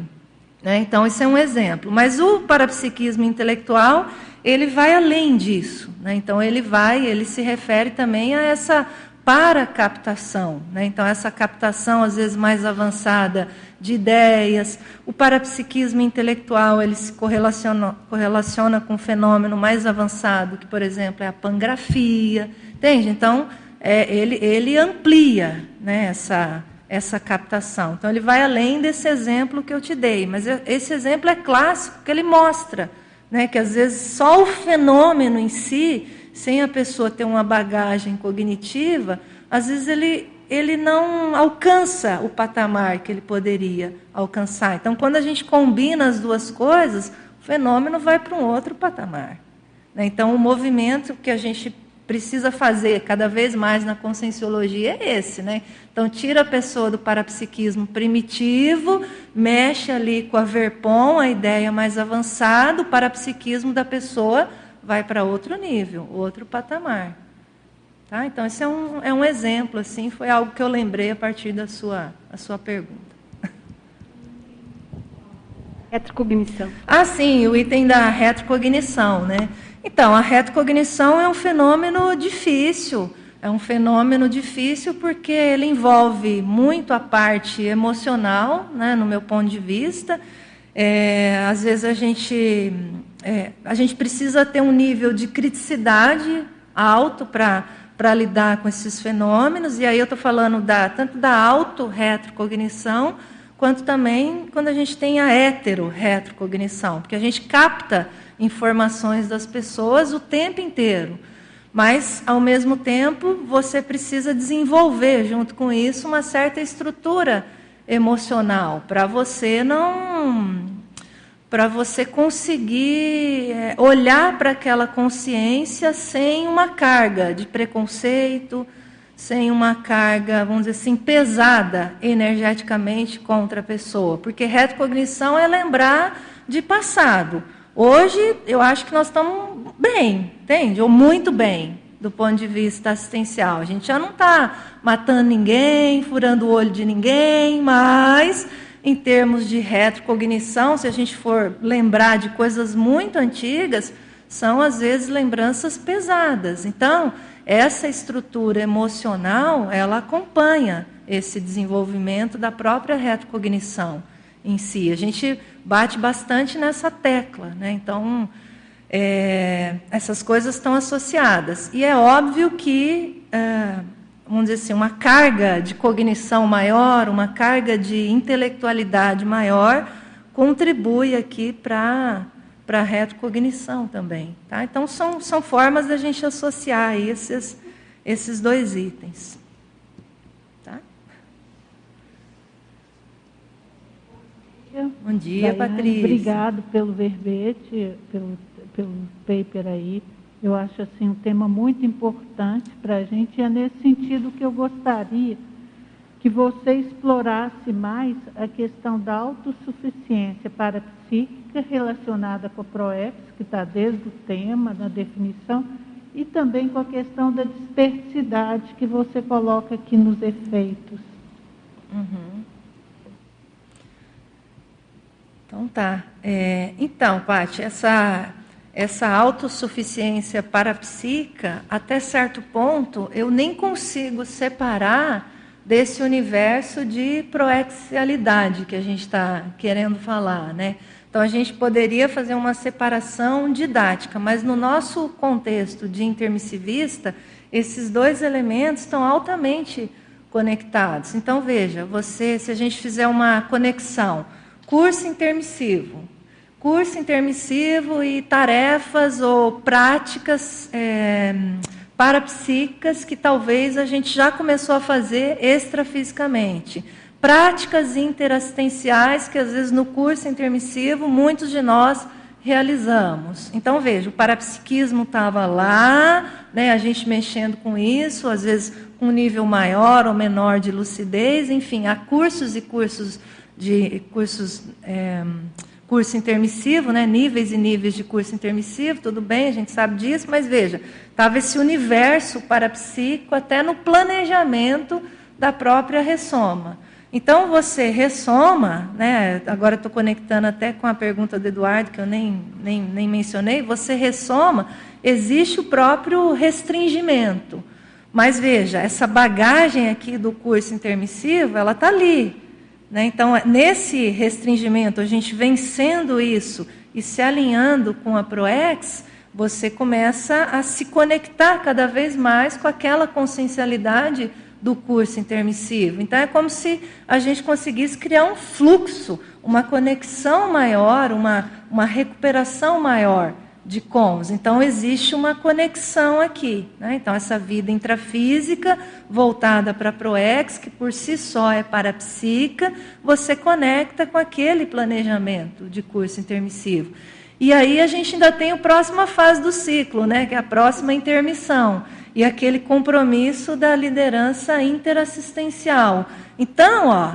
Né? Então, isso é um exemplo. Mas o parapsiquismo intelectual, ele vai além disso. Né? Então, ele vai, ele se refere também a essa para captação. Né? Então, essa captação, às vezes, mais avançada de ideias. O parapsiquismo intelectual ele se correlaciona, correlaciona com um fenômeno mais avançado, que, por exemplo, é a pangrafia. Entende? Então, é, ele, ele amplia né, essa, essa captação. Então, ele vai além desse exemplo que eu te dei. Mas esse exemplo é clássico, que ele mostra né, que, às vezes, só o fenômeno em si sem a pessoa ter uma bagagem cognitiva, às vezes ele, ele não alcança o patamar que ele poderia alcançar. Então, quando a gente combina as duas coisas, o fenômeno vai para um outro patamar. Né? Então, o movimento que a gente precisa fazer cada vez mais na conscienciologia é esse, né? Então tira a pessoa do parapsiquismo primitivo, mexe ali com a verpom, a ideia mais avançada, o parapsiquismo da pessoa vai para outro nível, outro patamar. Tá? Então, esse é um, é um exemplo, assim, foi algo que eu lembrei a partir da sua, a sua pergunta. Retrocognição. Ah, sim, o item da retrocognição, né? Então, a retrocognição é um fenômeno difícil, é um fenômeno difícil porque ele envolve muito a parte emocional, né, no meu ponto de vista. É, às vezes a gente é, a gente precisa ter um nível de criticidade alto para lidar com esses fenômenos, e aí eu estou falando da, tanto da auto-retrocognição, quanto também quando a gente tem a hetero-retrocognição, porque a gente capta informações das pessoas o tempo inteiro. Mas, ao mesmo tempo, você precisa desenvolver, junto com isso, uma certa estrutura emocional, para você não para você conseguir é, olhar para aquela consciência sem uma carga de preconceito, sem uma carga, vamos dizer assim, pesada energeticamente contra a pessoa. Porque retrocognição é lembrar de passado. Hoje, eu acho que nós estamos bem, entende? Ou muito bem, do ponto de vista assistencial. A gente já não está matando ninguém, furando o olho de ninguém, mas em termos de retrocognição, se a gente for lembrar de coisas muito antigas, são às vezes lembranças pesadas. Então, essa estrutura emocional, ela acompanha esse desenvolvimento da própria retrocognição em si. A gente bate bastante nessa tecla, né? Então, é, essas coisas estão associadas. E é óbvio que é, vamos dizer assim, uma carga de cognição maior, uma carga de intelectualidade maior, contribui aqui para para a retrocognição também. Tá? Então, são, são formas da gente associar esses, esses dois itens. Tá? Bom dia, Patrícia. Obrigado pelo verbete, pelo, pelo paper aí. Eu acho assim um tema muito importante para a gente e é nesse sentido que eu gostaria que você explorasse mais a questão da autossuficiência parapsíquica relacionada com a PROEPS, que está desde o tema, na definição, e também com a questão da dispersidade que você coloca aqui nos efeitos. Uhum. Então tá. É, então, Paty, essa essa autossuficiência parapsíquica, até certo ponto, eu nem consigo separar desse universo de proexialidade que a gente está querendo falar, né? Então a gente poderia fazer uma separação didática, mas no nosso contexto de intermissivista, esses dois elementos estão altamente conectados. Então veja, você, se a gente fizer uma conexão, curso intermissivo, curso intermissivo e tarefas ou práticas é, parapsíquicas que talvez a gente já começou a fazer extrafisicamente. Práticas interassistenciais que às vezes no curso intermissivo muitos de nós realizamos. Então, veja, o parapsiquismo estava lá, né, a gente mexendo com isso, às vezes com um nível maior ou menor de lucidez, enfim, há cursos e cursos de cursos é, curso intermissivo, né, níveis e níveis de curso intermissivo, tudo bem, a gente sabe disso, mas veja, estava esse universo parapsíquico até no planejamento da própria ressoma. Então você ressoma, né? agora estou conectando até com a pergunta do Eduardo, que eu nem, nem, nem mencionei, você ressoma, existe o próprio restringimento. Mas veja, essa bagagem aqui do curso intermissivo, ela está ali. Né? Então, nesse restringimento, a gente vencendo isso e se alinhando com a ProEx, você começa a se conectar cada vez mais com aquela consciencialidade do curso intermissivo. Então, é como se a gente conseguisse criar um fluxo, uma conexão maior, uma, uma recuperação maior de cons. Então, existe uma conexão aqui. Né? Então, essa vida intrafísica voltada para a ProEx, que por si só é parapsíquica, você conecta com aquele planejamento de curso intermissivo. E aí a gente ainda tem a próxima fase do ciclo, né? que é a próxima intermissão e aquele compromisso da liderança interassistencial. Então, ó,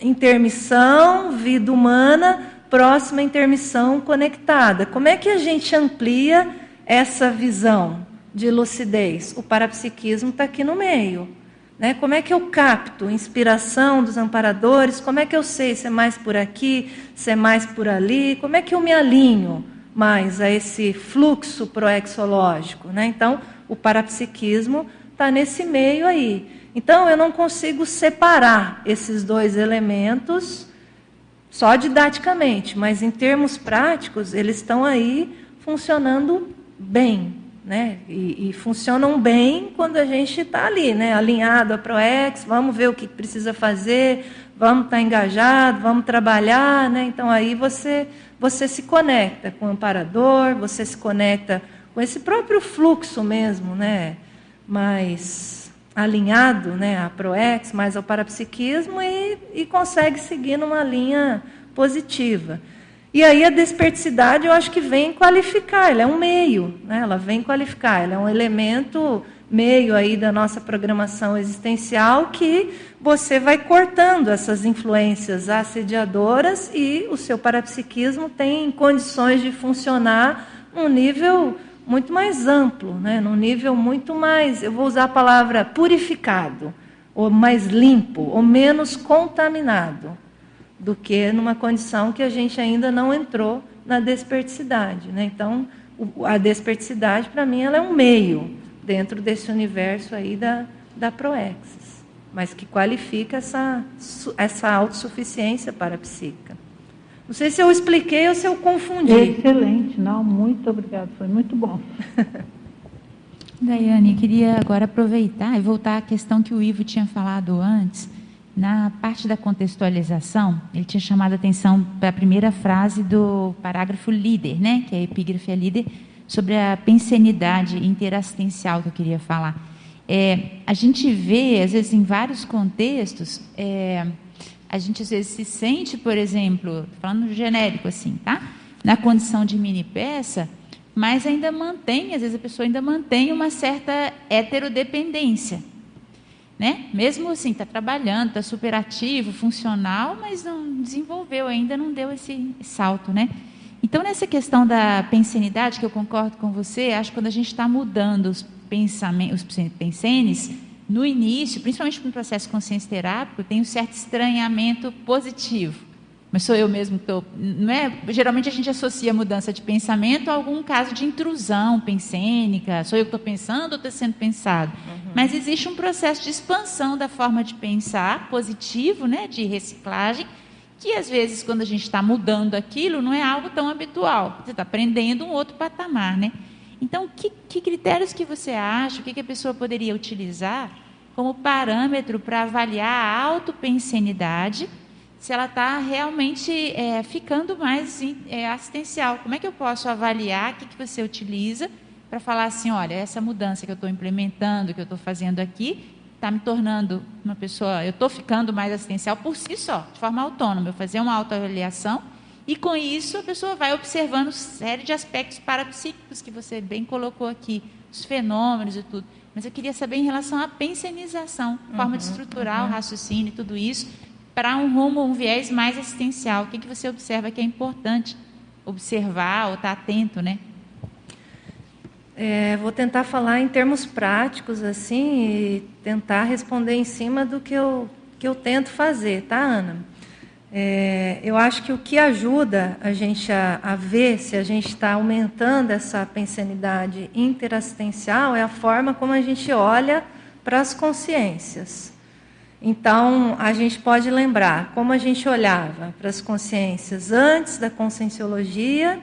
intermissão, vida humana, próxima intermissão conectada. Como é que a gente amplia essa visão de lucidez? O parapsiquismo está aqui no meio. Né? Como é que eu capto inspiração dos amparadores? Como é que eu sei se é mais por aqui, se é mais por ali? Como é que eu me alinho mais a esse fluxo proexológico? Né? Então, o parapsiquismo está nesse meio aí. Então, eu não consigo separar esses dois elementos só didaticamente, mas em termos práticos, eles estão aí funcionando bem. Né? E, e funcionam bem quando a gente está ali, né? alinhado a ProEx, vamos ver o que precisa fazer, vamos estar tá engajado, vamos trabalhar. Né? Então, aí você, você se conecta com o amparador, você se conecta com esse próprio fluxo mesmo, né, mais alinhado, né, à ProEx, mais ao parapsiquismo e, e consegue seguir numa linha positiva. E aí a desperticidade eu acho que vem qualificar, ela é um meio, né? ela vem qualificar, ela é um elemento meio aí da nossa programação existencial que você vai cortando essas influências assediadoras e o seu parapsiquismo tem condições de funcionar num nível muito mais amplo, né? num nível muito mais, eu vou usar a palavra purificado, ou mais limpo, ou menos contaminado, do que numa condição que a gente ainda não entrou na desperticidade. Né? Então, a desperticidade, para mim, ela é um meio dentro desse universo aí da, da Proexis, mas que qualifica essa, essa autossuficiência parapsíquica. Não sei se eu expliquei ou se eu confundi. Excelente, não, muito obrigada, foi muito bom. Daiane, queria agora aproveitar e voltar à questão que o Ivo tinha falado antes. Na parte da contextualização, ele tinha chamado a atenção para a primeira frase do parágrafo líder, né, que é a epígrafe a líder, sobre a pensenidade interassistencial que eu queria falar. É, a gente vê, às vezes, em vários contextos, é, a gente às vezes se sente, por exemplo, falando genérico assim, tá? Na condição de mini peça, mas ainda mantém, às vezes a pessoa ainda mantém uma certa heterodependência. Né? Mesmo assim, está trabalhando, está super ativo, funcional, mas não desenvolveu ainda, não deu esse salto, né? Então, nessa questão da pensenidade, que eu concordo com você, acho que quando a gente está mudando os pensamentos, os pensenes, no início, principalmente no processo consciência terápico, tem um certo estranhamento positivo. Mas sou eu mesmo que estou. É, geralmente a gente associa a mudança de pensamento a algum caso de intrusão pensênica. Sou eu que estou pensando ou está sendo pensado? Uhum. Mas existe um processo de expansão da forma de pensar, positivo, né, de reciclagem, que às vezes, quando a gente está mudando aquilo, não é algo tão habitual. Você está aprendendo um outro patamar. Né? Então, que, que critérios que você acha, o que, que a pessoa poderia utilizar como parâmetro para avaliar a autopensenidade, se ela está realmente é, ficando mais é, assistencial. Como é que eu posso avaliar o que, que você utiliza para falar assim, olha, essa mudança que eu estou implementando, que eu estou fazendo aqui, está me tornando uma pessoa, eu estou ficando mais assistencial por si só, de forma autônoma. Eu fazer uma autoavaliação e com isso a pessoa vai observando série de aspectos parapsíquicos que você bem colocou aqui, os fenômenos e tudo. Mas eu queria saber em relação à pensionização, forma de uhum, estruturar uhum. o raciocínio e tudo isso, para um rumo, um viés mais assistencial. O que, que você observa que é importante observar ou estar tá atento, né? É, vou tentar falar em termos práticos assim e tentar responder em cima do que eu, que eu tento fazer, tá, Ana? É, eu acho que o que ajuda a gente a, a ver se a gente está aumentando essa pensanidade interassistencial é a forma como a gente olha para as consciências. Então, a gente pode lembrar como a gente olhava para as consciências antes da conscienciologia,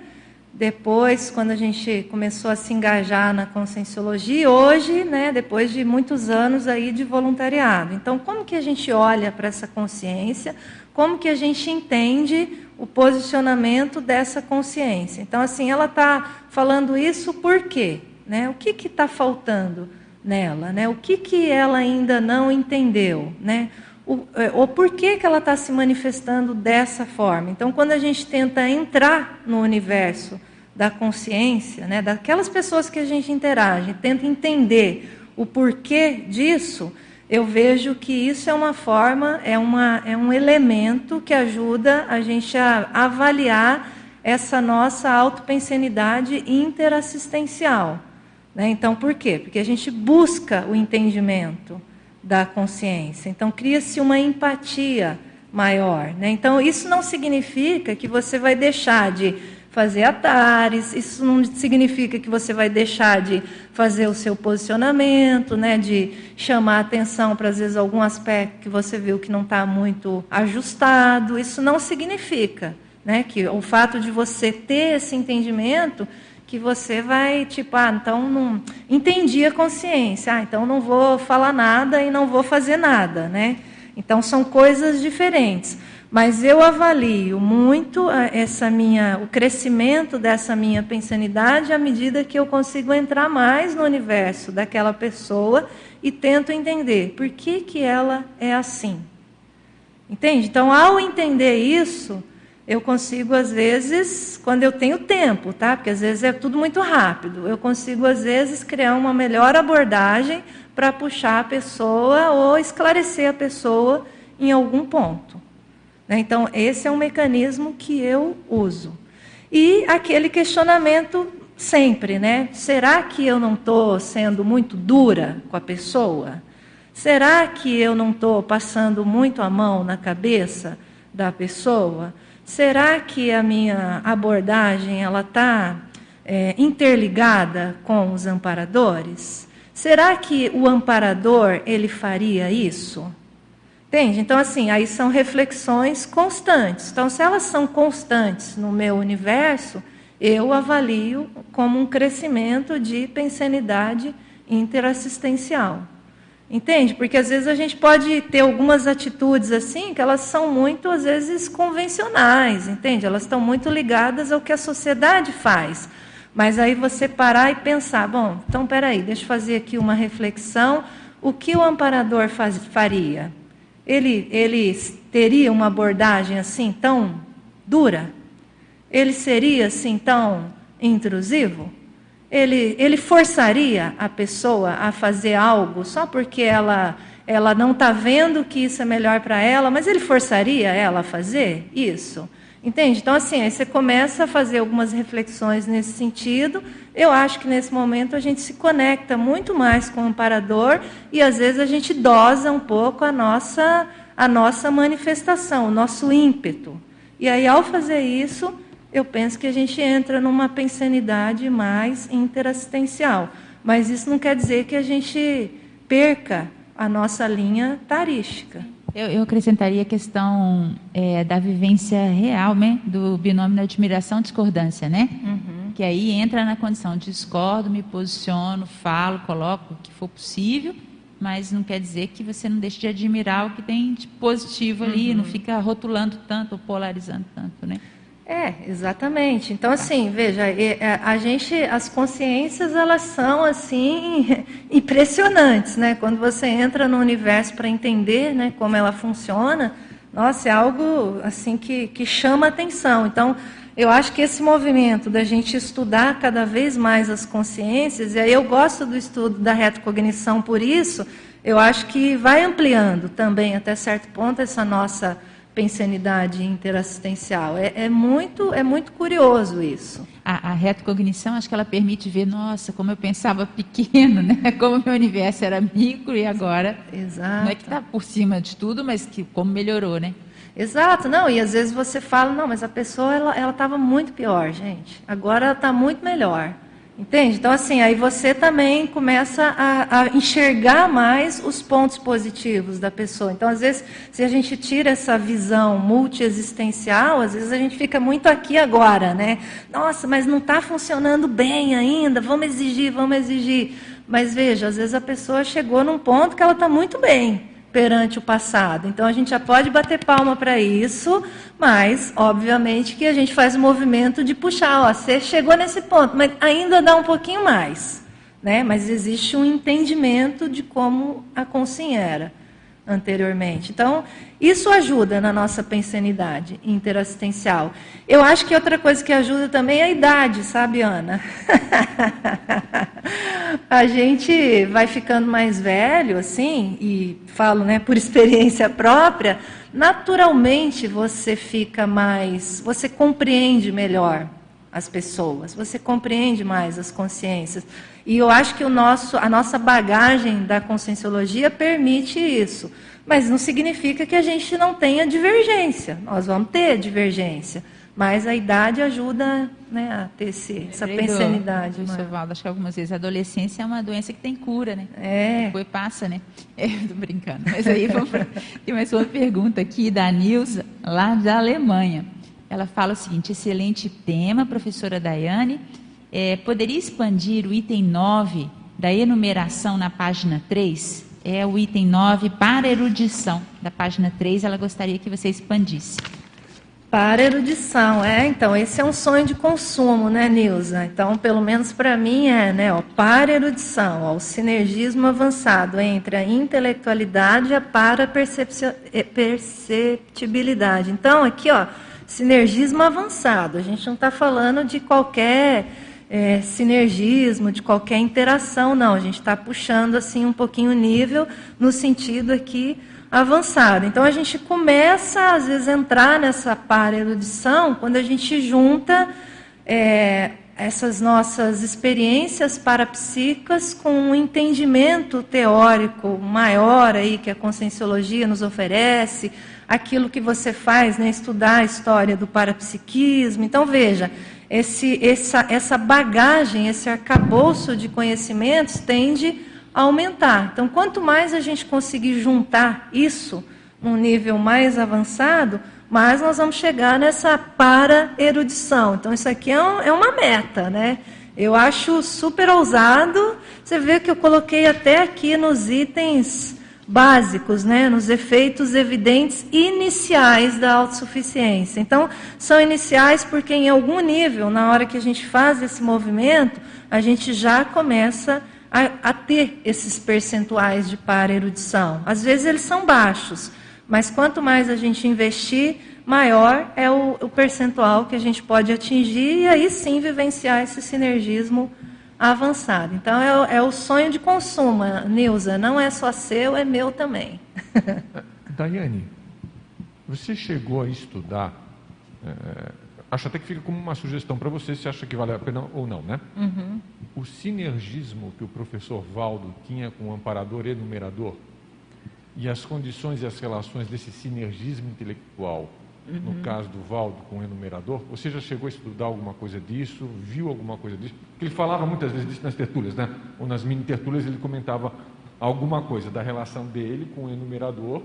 depois, quando a gente começou a se engajar na conscienciologia, e hoje, né, depois de muitos anos aí de voluntariado. Então, como que a gente olha para essa consciência? Como que a gente entende o posicionamento dessa consciência? Então, assim, ela está falando isso por quê? Né? O que está faltando? nela, né? O que, que ela ainda não entendeu, né? O, é, ou por que, que ela está se manifestando dessa forma. Então, quando a gente tenta entrar no universo da consciência, né, daquelas pessoas que a gente interage, tenta entender o porquê disso, eu vejo que isso é uma forma, é, uma, é um elemento que ajuda a gente a avaliar essa nossa autopensenidade interassistencial. Né? Então, por quê? Porque a gente busca o entendimento da consciência. Então, cria-se uma empatia maior. Né? Então, isso não significa que você vai deixar de fazer atares, isso não significa que você vai deixar de fazer o seu posicionamento, né, de chamar atenção para, às vezes, algum aspecto que você viu que não está muito ajustado. Isso não significa né, que o fato de você ter esse entendimento que você vai, tipo, ah, então não entendi a consciência, ah, então não vou falar nada e não vou fazer nada, né? Então são coisas diferentes. Mas eu avalio muito ah, essa minha, o crescimento dessa minha pensanidade à medida que eu consigo entrar mais no universo daquela pessoa e tento entender por que, que ela é assim. Entende? Então, ao entender isso, eu consigo, às vezes, quando eu tenho tempo, tá? Porque às vezes é tudo muito rápido, eu consigo, às vezes, criar uma melhor abordagem para puxar a pessoa ou esclarecer a pessoa em algum ponto. Né? Então, esse é um mecanismo que eu uso. E aquele questionamento sempre, né? Será que eu não estou sendo muito dura com a pessoa? Será que eu não estou passando muito a mão na cabeça da pessoa? Será que a minha abordagem ela está é, interligada com os amparadores? Será que o amparador ele faria isso? Entende? Então, assim, aí são reflexões constantes. Então, se elas são constantes no meu universo, eu avalio como um crescimento de pensanidade interassistencial. Entende? Porque às vezes a gente pode ter algumas atitudes assim que elas são muito, às vezes, convencionais, entende? Elas estão muito ligadas ao que a sociedade faz. Mas aí você parar e pensar, bom, então peraí, deixa eu fazer aqui uma reflexão. O que o amparador faz, faria? Ele, ele teria uma abordagem assim tão dura? Ele seria assim tão intrusivo? Ele, ele forçaria a pessoa a fazer algo só porque ela, ela não está vendo que isso é melhor para ela, mas ele forçaria ela a fazer isso? Entende? Então, assim, aí você começa a fazer algumas reflexões nesse sentido. Eu acho que nesse momento a gente se conecta muito mais com o amparador e às vezes a gente dosa um pouco a nossa, a nossa manifestação, o nosso ímpeto. E aí, ao fazer isso, eu penso que a gente entra numa pensanidade mais interassistencial. Mas isso não quer dizer que a gente perca a nossa linha tarística. Eu, eu acrescentaria a questão é, da vivência real, né? do binômio da admiração discordância, né? Uhum. Que aí entra na condição discordo, me posiciono, falo, coloco o que for possível mas não quer dizer que você não deixe de admirar o que tem de positivo ali, uhum. não fica rotulando tanto, polarizando tanto, né? É, exatamente. Então, assim, veja, é, a gente, as consciências, elas são, assim, impressionantes, né? Quando você entra no universo para entender, né, como ela funciona, nossa, é algo, assim, que, que chama atenção. Então, eu acho que esse movimento da gente estudar cada vez mais as consciências, e aí eu gosto do estudo da retrocognição por isso, eu acho que vai ampliando também, até certo ponto, essa nossa pensanidade interassistencial. É, é, muito, é muito curioso isso. A, a retrocognição, acho que ela permite ver, nossa, como eu pensava pequeno, né? como meu universo era micro e agora Exato. não é que está por cima de tudo, mas que como melhorou, né? Exato, não, e às vezes você fala, não, mas a pessoa ela estava muito pior, gente. Agora ela está muito melhor. Entende? Então, assim, aí você também começa a, a, enxergar mais os pontos positivos da pessoa. Então, às vezes, se a gente tira essa visão multiexistencial, às vezes a gente fica muito aqui agora, né? Nossa, mas não está funcionando bem ainda, vamos exigir, vamos exigir. Mas veja, às vezes a pessoa chegou num ponto que ela está muito bem perante o passado. Então a gente já pode bater palma para isso, mas obviamente que a gente faz o movimento de puxar, ó, você chegou nesse ponto, mas ainda dá um pouquinho mais, né? Mas existe um entendimento de como a consciência era anteriormente. Então, isso ajuda na nossa pensanidade interassistencial. Eu acho que outra coisa que ajuda também é a idade, sabe, Ana? a gente vai ficando mais velho, assim, e falo né, por experiência própria, naturalmente você fica mais. você compreende melhor as pessoas, você compreende mais as consciências. E eu acho que o nosso, a nossa bagagem da conscienciologia permite isso. Mas não significa que a gente não tenha divergência. Nós vamos ter divergência. Mas a idade ajuda né, a ter esse, essa pensanidade. Professor Valdo, acho que algumas vezes a adolescência é uma doença que tem cura, né? É. Depois passa, né? É, tô brincando. Mas aí vamos pra... tem mais uma pergunta aqui da Nilza, lá da Alemanha. Ela fala o seguinte: excelente tema, professora Daiane. É, poderia expandir o item 9 da enumeração na página 3? É o item 9 para erudição, da página 3. Ela gostaria que você expandisse. Para erudição, é. Então, esse é um sonho de consumo, né, Nilza? Então, pelo menos para mim é, né, ó, para erudição, ó, o sinergismo avançado entre a intelectualidade e a para perceptibilidade. Então, aqui, ó, sinergismo avançado. A gente não está falando de qualquer é, sinergismo, de qualquer interação, não. A gente está puxando assim um pouquinho o nível no sentido aqui avançado. Então a gente começa às vezes a entrar nessa para erudição quando a gente junta é, essas nossas experiências parapsíquicas com um entendimento teórico maior aí que a conscienciologia nos oferece, aquilo que você faz, né, estudar a história do parapsiquismo. Então veja, esse, essa, essa bagagem, esse arcabouço de conhecimentos tende a aumentar. Então, quanto mais a gente conseguir juntar isso num nível mais avançado, mais nós vamos chegar nessa para-erudição. Então, isso aqui é, um, é uma meta, né? Eu acho super ousado. Você vê que eu coloquei até aqui nos itens básicos, né, nos efeitos evidentes iniciais da autossuficiência. Então, são iniciais porque em algum nível, na hora que a gente faz esse movimento, a gente já começa a, a ter esses percentuais de para erudição. Às vezes eles são baixos, mas quanto mais a gente investir, maior é o, o percentual que a gente pode atingir e aí sim vivenciar esse sinergismo avançado. Então, é, é, o sonho de consumo, Nilza. Não é só seu, é meu também. Daiane, você chegou a estudar, é, acho até que fica como uma sugestão para você, se acha que vale a pena ou não, né? Uhum. O sinergismo que o professor Valdo tinha com o amparador e numerador, e as condições e as relações desse sinergismo intelectual Uhum. No caso do Valdo com o enumerador, você já chegou a estudar alguma coisa disso? Viu alguma coisa disso? Porque ele falava muitas vezes disso nas tertúlias, né? Ou nas mini tertúlias ele comentava alguma coisa da relação dele com o enumerador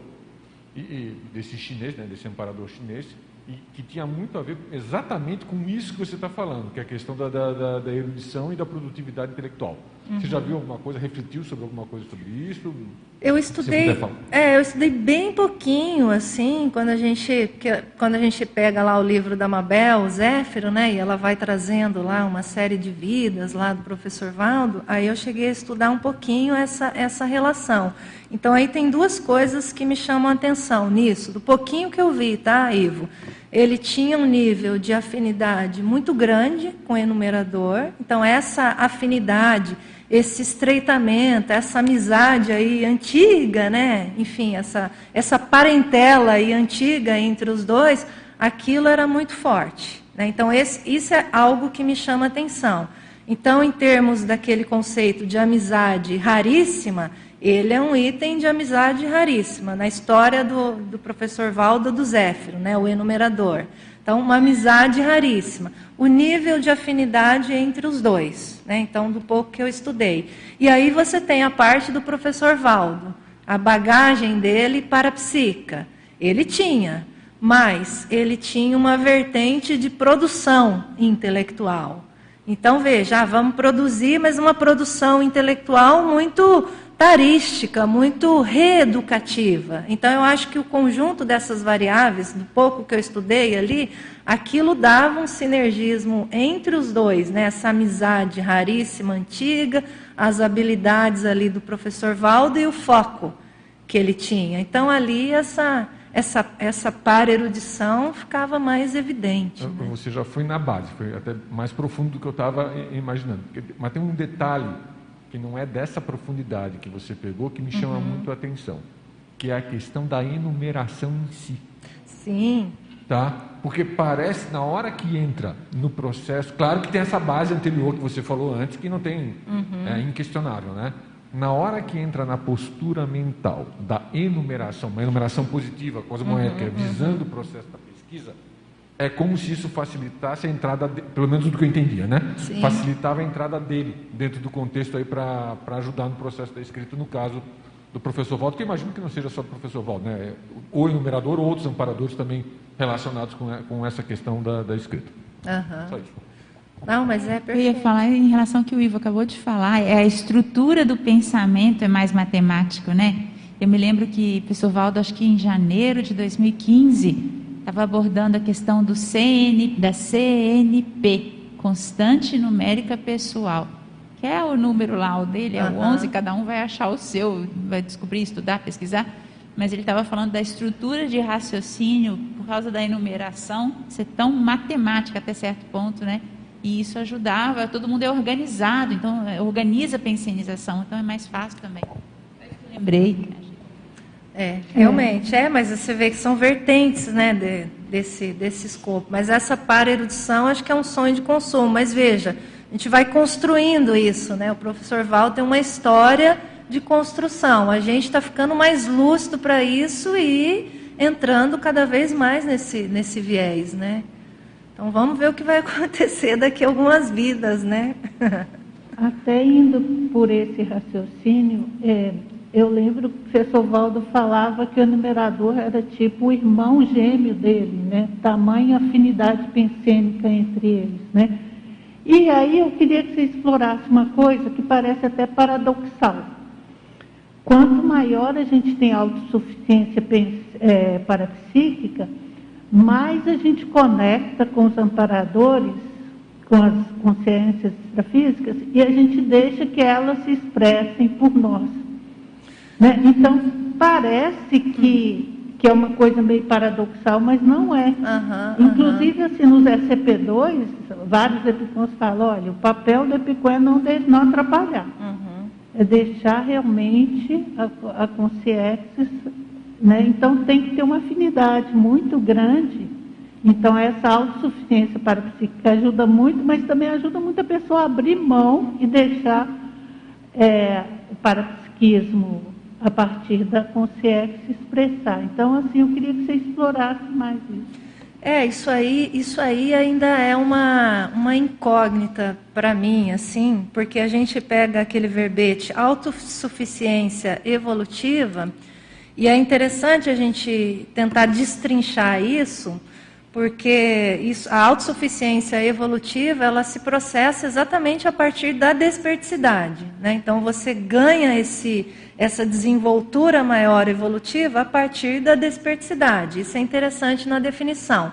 e, e desse chinês, né? Desse amparador chinês e que tinha muito a ver exatamente com isso que você está falando, que é a questão da, da, da, erudição e da produtividade intelectual. Uhum. Você já viu alguma coisa, refletiu sobre alguma coisa sobre isso? Eu estudei, é, eu estudei bem pouquinho, assim, quando a gente, quando a gente pega lá o livro da Mabel, o Zéfiro, né, e ela vai trazendo lá uma série de vidas lá do professor Valdo, aí eu cheguei a estudar um pouquinho essa, essa relação. Então aí tem duas coisas que me chamam a atenção nisso, do pouquinho que eu vi, tá, Ivo? Ele tinha um nível de afinidade muito grande com o enumerador, então essa afinidade esse estreitamento, essa amizade aí antiga, né? Enfim, essa, essa parentela aí antiga entre os dois, aquilo era muito forte. Né? Então, esse, isso é algo que me chama atenção. Então, em termos daquele conceito de amizade raríssima, ele é um item de amizade raríssima. Na história do, do professor Valdo do Zéfiro, né? o enumerador. Então, uma amizade raríssima. O nível de afinidade entre os dois, né? então, do pouco que eu estudei. E aí você tem a parte do professor Valdo, a bagagem dele para a psica. Ele tinha, mas ele tinha uma vertente de produção intelectual. Então, veja, ah, vamos produzir, mas uma produção intelectual muito tarística, muito reeducativa. Então, eu acho que o conjunto dessas variáveis, do pouco que eu estudei ali, aquilo dava um sinergismo entre os dois, né? essa amizade raríssima, antiga, as habilidades ali do professor Valdo e o foco que ele tinha. Então, ali, essa, essa, essa par erudição ficava mais evidente. Né? Você já foi na base, foi até mais profundo do que eu estava imaginando. Mas tem um detalhe que não é dessa profundidade que você pegou que me chama uhum. muito a atenção, que é a questão da enumeração em si. Sim. Tá? Porque parece, na hora que entra no processo, claro que tem essa base anterior que você falou antes, que não tem, uhum. é inquestionável, né? Na hora que entra na postura mental da enumeração, uma enumeração positiva, cosmoética, uhum, visando uhum. o processo da pesquisa, é como se isso facilitasse a entrada, de, pelo menos do que eu entendia, né? Sim. Facilitava a entrada dele dentro do contexto aí para ajudar no processo da escrita, no caso do professor Valdo, que eu imagino que não seja só do professor Valdo, né? O enumerador ou outros amparadores também relacionados com, com essa questão da, da escrita. Uhum. Só isso. Não, mas é perfeito. Eu ia falar em relação ao que o Ivo acabou de falar, é a estrutura do pensamento é mais matemático, né? Eu me lembro que o professor Valdo, acho que em janeiro de 2015, estava abordando a questão do CN, da CNP, constante numérica pessoal. Que é o número lá, o dele é uhum. o 11, cada um vai achar o seu, vai descobrir, estudar, pesquisar. Mas ele estava falando da estrutura de raciocínio por causa da enumeração ser tão matemática até certo ponto, né? E isso ajudava, todo mundo é organizado, então organiza a pensionização, então é mais fácil também. lembrei. É, realmente, é. é, mas você vê que são vertentes né, de, desse, desse escopo. Mas essa para erudição acho que é um sonho de consumo. Mas veja, a gente vai construindo isso. Né? O professor Val tem uma história de construção. A gente está ficando mais lúcido para isso e entrando cada vez mais nesse, nesse viés. Né? Então vamos ver o que vai acontecer daqui a algumas vidas. Né? Até indo por esse raciocínio, é, eu lembro que o professor Valdo falava que o numerador era tipo o irmão gêmeo dele, né? Tamanha afinidade pensênica entre eles, né? E aí eu queria que você explorasse uma coisa que parece até paradoxal. Quanto maior a gente tem autossuficiência é, parapsíquica, mais a gente conecta com os amparadores, com as consciências extrafísicas, e a gente deixa que elas se expressem por nós. Né? Então, parece que, que é uma coisa meio paradoxal, mas não é. Uhum, Inclusive, uhum. assim, nos SCP-2, vários epicons falam, olha, o papel do epicon é não, de, não atrapalhar. Uhum. É deixar realmente a, a consciência... Né? Então, tem que ter uma afinidade muito grande então, essa autossuficiência parapsíquica ajuda muito, mas também ajuda muito a pessoa a abrir mão e deixar é, o parapsiquismo a partir da consciência se expressar. Então, assim, eu queria que você explorasse mais isso. É, isso aí, isso aí ainda é uma, uma incógnita para mim, assim, porque a gente pega aquele verbete autossuficiência evolutiva, e é interessante a gente tentar destrinchar isso, porque isso, a autossuficiência evolutiva ela se processa exatamente a partir da desperticidade. Né? Então você ganha esse, essa desenvoltura maior evolutiva a partir da desperticidade. Isso é interessante na definição.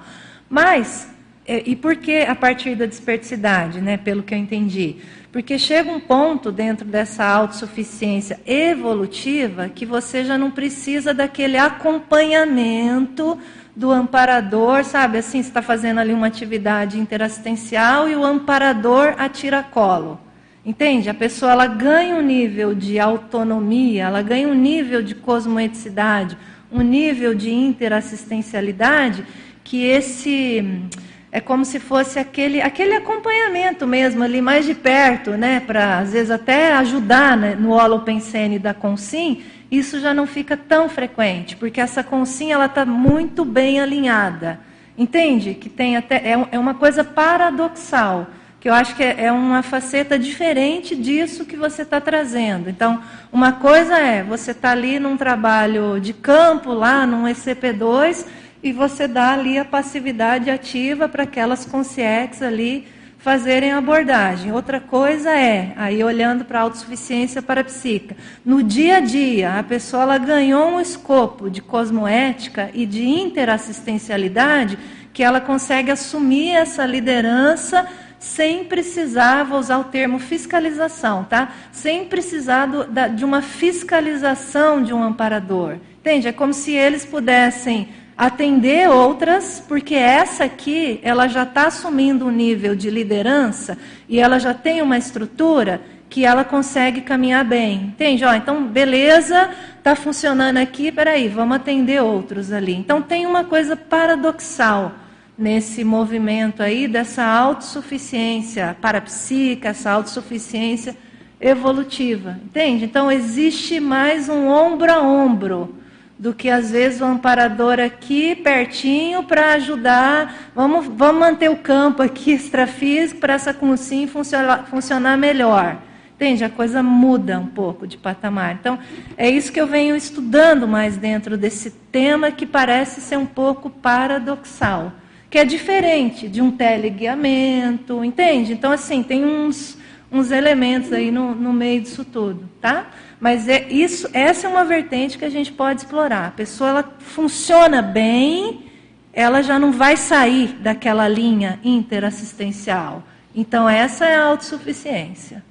Mas, e por que a partir da desperticidade, né, pelo que eu entendi? Porque chega um ponto dentro dessa autossuficiência evolutiva que você já não precisa daquele acompanhamento do amparador, sabe? Assim, você está fazendo ali uma atividade interassistencial e o amparador atira colo. Entende? A pessoa ela ganha um nível de autonomia, ela ganha um nível de cosmoeticidade, um nível de interassistencialidade que esse é como se fosse aquele, aquele acompanhamento mesmo ali mais de perto, né, para às vezes até ajudar né, no holopensene da Consim, isso já não fica tão frequente, porque essa consim ela está muito bem alinhada. Entende? Que tem até é, é uma coisa paradoxal, que eu acho que é, é uma faceta diferente disso que você está trazendo. Então, uma coisa é você está ali num trabalho de campo, lá num ECP2, e você dá ali a passividade ativa para aquelas consciências ali fazerem abordagem. Outra coisa é, aí olhando para a autossuficiência parapsíquica, no dia a dia, a pessoa ela ganhou um escopo de cosmoética e de interassistencialidade que ela consegue assumir essa liderança sem precisar, vou usar o termo fiscalização, tá? Sem precisar do, da, de uma fiscalização de um amparador. Entende? É como se eles pudessem atender outras, porque essa aqui, ela já está assumindo um nível de liderança e ela já tem uma estrutura que ela consegue caminhar bem. Entende? Ó, então, beleza, está funcionando aqui, peraí, vamos atender outros ali. Então, tem uma coisa paradoxal nesse movimento aí dessa autossuficiência parapsíquica, essa autossuficiência evolutiva. Entende? Então, existe mais um ombro a ombro do que às vezes o amparador aqui pertinho para ajudar. Vamos, vamos manter o campo aqui extrafísico para essa consim funcionar, funcionar melhor. Entende? A coisa muda um pouco de patamar. Então, é isso que eu venho estudando mais dentro desse tema que parece ser um pouco paradoxal, que é diferente de um teleguiamento, entende? Então, assim, tem uns, uns elementos aí no, no meio disso tudo, tá? Mas é isso, essa é uma vertente que a gente pode explorar. A pessoa ela funciona bem, ela já não vai sair daquela linha interassistencial. Então essa é a autossuficiência.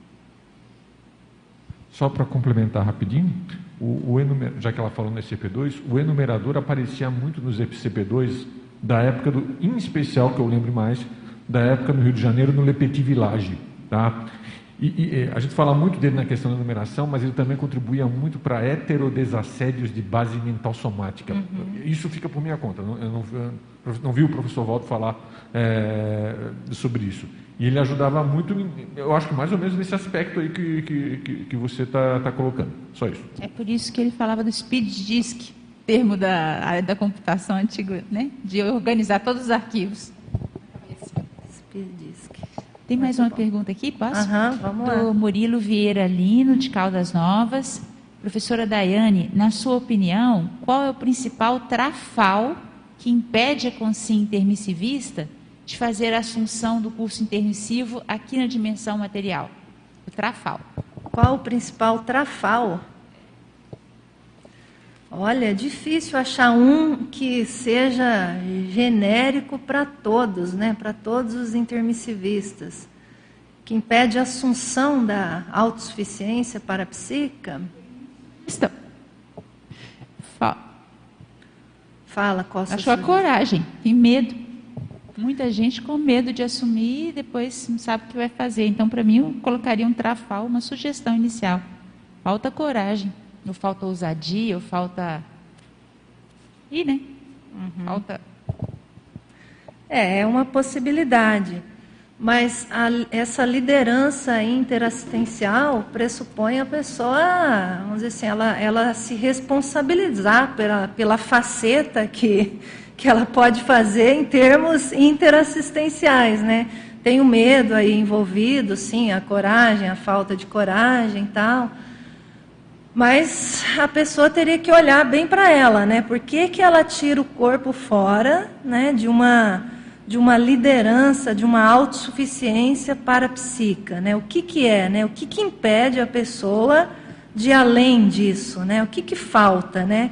Só para complementar rapidinho, o, o enumer... já que ela falou no SCP-2, o enumerador aparecia muito nos SCP-2 da época, do, em especial, que eu lembro mais, da época no Rio de Janeiro, no Le Petit Village. Tá? E, e, a gente fala muito dele na questão da numeração, mas ele também contribuía muito para heterodesassédios de base mental somática. Uhum. Isso fica por minha conta. Eu não, eu não vi o professor Waldo falar é, sobre isso. E ele ajudava muito, eu acho que mais ou menos nesse aspecto aí que, que, que você está tá colocando. Só isso. É por isso que ele falava do speed disk, termo da área da computação antiga, né? de organizar todos os arquivos. Speed disk. Tem mais uma bom. pergunta aqui, posso? Uhum, vamos Do lá. Murilo Vieira Lino, de Caldas Novas. Professora Daiane, na sua opinião, qual é o principal trafal que impede a consciência intermissivista de fazer a assunção do curso intermissivo aqui na dimensão material? O trafal. Qual o principal trafal? Olha, é difícil achar um que seja genérico para todos, né? para todos os intermissivistas, que impede a assunção da autossuficiência parapsíquica. Então, Fala, qual a Achou a coragem e medo. Muita gente com medo de assumir e depois não sabe o que vai fazer. Então, para mim, eu colocaria um trafal, uma sugestão inicial. Falta coragem. Ou falta ousadia, ou falta. Ih, né? Uhum. Falta. É, é uma possibilidade. Mas a, essa liderança interassistencial pressupõe a pessoa, vamos dizer assim, ela, ela se responsabilizar pela, pela faceta que, que ela pode fazer em termos interassistenciais, né? Tem o medo aí envolvido, sim, a coragem, a falta de coragem e tal. Mas a pessoa teria que olhar bem para ela, né? Por que, que ela tira o corpo fora né, de, uma, de uma liderança, de uma autossuficiência parapsíquica? Né? O que, que é? Né? O que, que impede a pessoa de além disso? Né? O que, que falta? Né?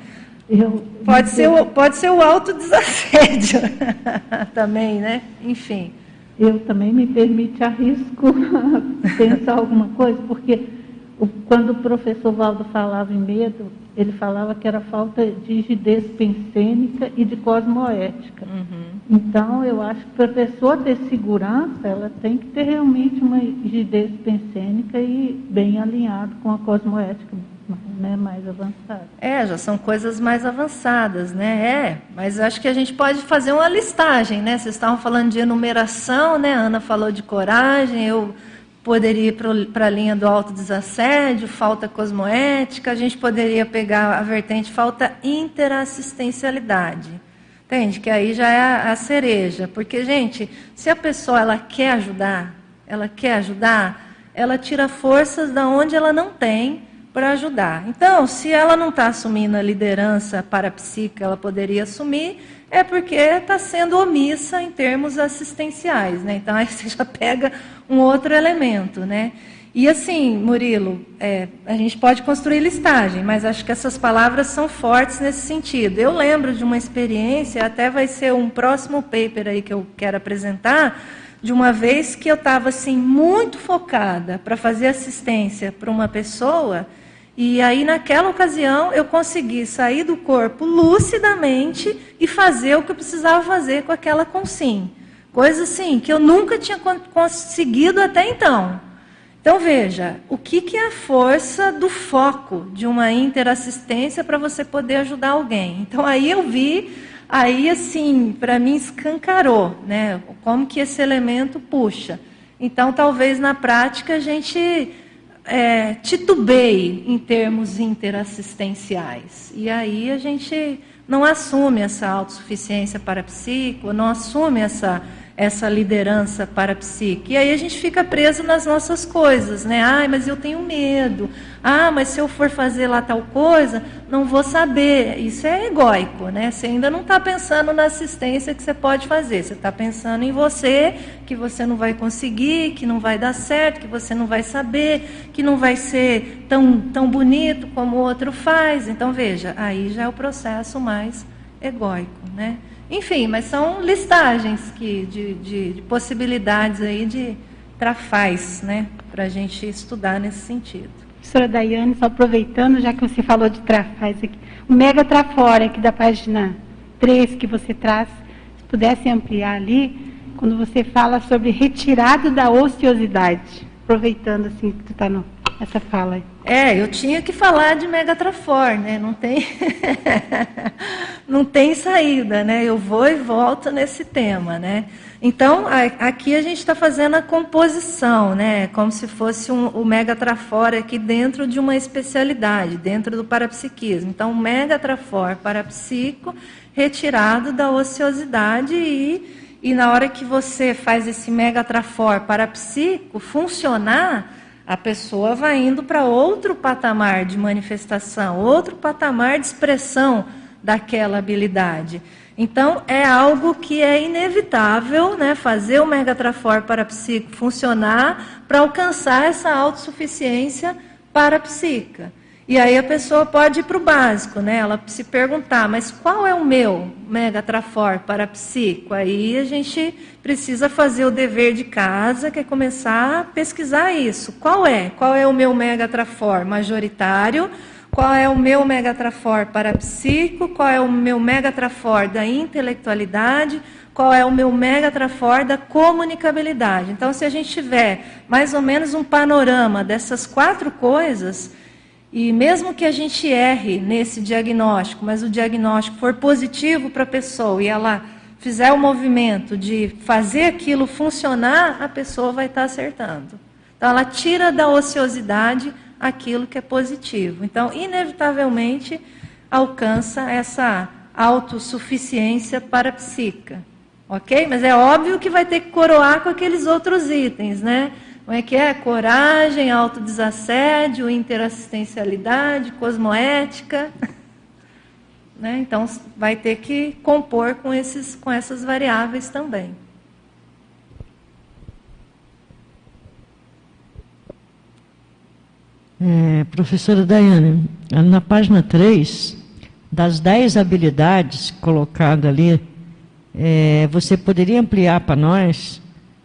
Eu, pode, ser o, pode ser o autodesassédio também, né? Enfim. Eu também me permite arrisco pensar alguma coisa, porque quando o professor Valdo falava em medo, ele falava que era falta de rigidez pensênica e de cosmoética. Uhum. Então, eu acho que para a pessoa ter segurança, ela tem que ter realmente uma rigidez pensênica e bem alinhado com a cosmoética né, mais avançada. É, já são coisas mais avançadas, né? É, mas acho que a gente pode fazer uma listagem, né? Vocês estavam falando de enumeração, né? A Ana falou de coragem, eu poderia ir para a linha do autodesassédio, falta cosmoética, a gente poderia pegar a vertente falta interassistencialidade. Entende? Que aí já é a, cereja. Porque, gente, se a pessoa ela quer ajudar, ela quer ajudar, ela tira forças da onde ela não tem para ajudar. Então, se ela não está assumindo a liderança parapsíquica, ela poderia assumir, é porque está sendo omissa em termos assistenciais. Né? Então, aí você já pega um outro elemento. Né? E assim, Murilo, é, a gente pode construir listagem, mas acho que essas palavras são fortes nesse sentido. Eu lembro de uma experiência, até vai ser um próximo paper aí que eu quero apresentar, de uma vez que eu estava assim muito focada para fazer assistência para uma pessoa e aí, naquela ocasião, eu consegui sair do corpo lucidamente e fazer o que eu precisava fazer com aquela consim. Coisa assim, que eu nunca tinha conseguido até então. Então, veja, o que, que é a força do foco de uma interassistência para você poder ajudar alguém? Então, aí eu vi, aí assim, para mim escancarou, né? Como que esse elemento puxa. Então, talvez na prática a gente é, titubeie em termos interassistenciais. E aí a gente não assume essa autossuficiência parapsíquica, não assume essa essa liderança para psique. E aí a gente fica preso nas nossas coisas, né? Ai, mas eu tenho medo. Ah, mas se eu for fazer lá tal coisa, não vou saber. Isso é egóico, né? Você ainda não está pensando na assistência que você pode fazer. Você está pensando em você, que você não vai conseguir, que não vai dar certo, que você não vai saber, que não vai ser tão, tão bonito como o outro faz. Então, veja, aí já é o processo mais egóico, né? Enfim, mas são listagens que, de, de, de possibilidades aí de trafais, né, para a gente estudar nesse sentido. Professora Daiane, só aproveitando, já que você falou de trafais aqui, o mega trafora aqui da página 3 que você traz, se pudesse ampliar ali, quando você fala sobre retirado da ociosidade, aproveitando assim que tu está no essa fala. É, eu tinha que falar de Megatrafor, né? Não tem, não tem saída, né? Eu vou e volto nesse tema, né? Então, aqui a gente está fazendo a composição, né? Como se fosse um, o Megatrafor aqui dentro de uma especialidade, dentro do parapsiquismo. Então, Megatrafor parapsíquico retirado da ociosidade e, e na hora que você faz esse Megatrafor parapsíquico funcionar, a pessoa vai indo para outro patamar de manifestação, outro patamar de expressão daquela habilidade. Então, é algo que é inevitável né, fazer o Megatrafor parapsíquico funcionar para alcançar essa autossuficiência parapsíquica. E aí a pessoa pode ir para o básico, né? Ela se perguntar, mas qual é o meu mega trafor para psico? Aí a gente precisa fazer o dever de casa, que é começar a pesquisar isso. Qual é? Qual é o meu mega trafor majoritário? Qual é o meu mega trafor para psico? Qual é o meu mega trafor da intelectualidade? Qual é o meu mega trafor da comunicabilidade? Então, se a gente tiver mais ou menos um panorama dessas quatro coisas, e mesmo que a gente erre nesse diagnóstico, mas o diagnóstico for positivo para a pessoa e ela fizer o movimento de fazer aquilo funcionar, a pessoa vai estar acertando. Então, ela tira da ociosidade aquilo que é positivo. Então, inevitavelmente, alcança essa autossuficiência parapsíquica. Ok? Mas é óbvio que vai ter que coroar com aqueles outros itens, né? Como é que é? Coragem, autodesassédio, interassistencialidade, cosmoética. Né? Então, vai ter que compor com, esses, com essas variáveis também. É, professora Daiane, na página 3, das 10 habilidades colocadas ali, é, você poderia ampliar para nós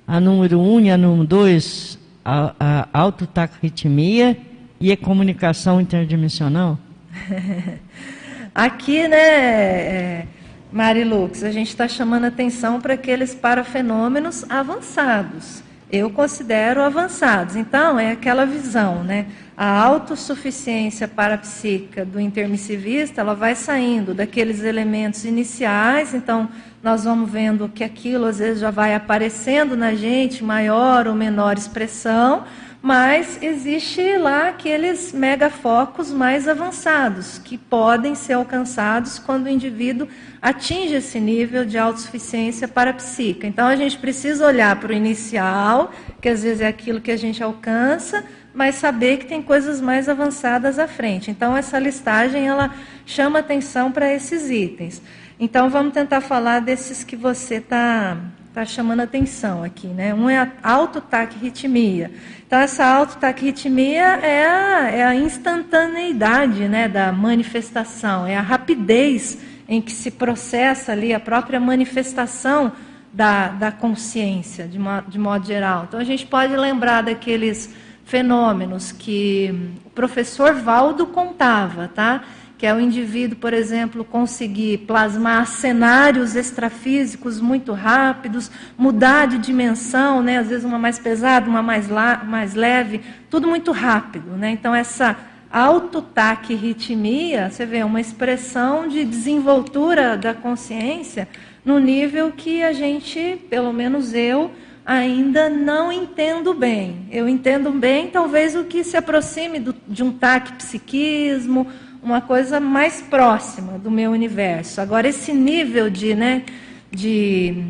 a número 1 e a número 2, a, a autotaquirritmia e a comunicação interdimensional? Aqui, né, é, Marilux, a gente está chamando atenção para aqueles parafenômenos avançados. Eu considero avançados. Então, é aquela visão, né? a autossuficiência parapsíquica do intermissivista, ela vai saindo daqueles elementos iniciais, então nós vamos vendo que aquilo às vezes já vai aparecendo na gente, maior ou menor expressão, mas existe lá aqueles megafocos mais avançados, que podem ser alcançados quando o indivíduo atinge esse nível de autossuficiência parapsíquica. Então a gente precisa olhar para o inicial, que às vezes é aquilo que a gente alcança, mas saber que tem coisas mais avançadas à frente. Então essa listagem ela chama atenção para esses itens. Então vamos tentar falar desses que você está tá chamando atenção aqui, né? Um é a autotaquirritmia. Então essa autotaquirritmia é a, é a instantaneidade, né, da manifestação, é a rapidez em que se processa ali a própria manifestação da, da consciência, de, de modo geral. Então a gente pode lembrar daqueles fenômenos que o professor Valdo contava, tá? Que é o indivíduo, por exemplo, conseguir plasmar cenários extrafísicos muito rápidos, mudar de dimensão, né? Às vezes uma mais pesada, uma mais, mais leve, tudo muito rápido, né? Então essa autotaquirritmia, você vê, uma expressão de desenvoltura da consciência no nível que a gente, pelo menos eu, ainda não entendo bem. Eu entendo bem, talvez, o que se aproxime do, de um taque psiquismo, uma coisa mais próxima do meu universo. Agora, esse nível de, né, de,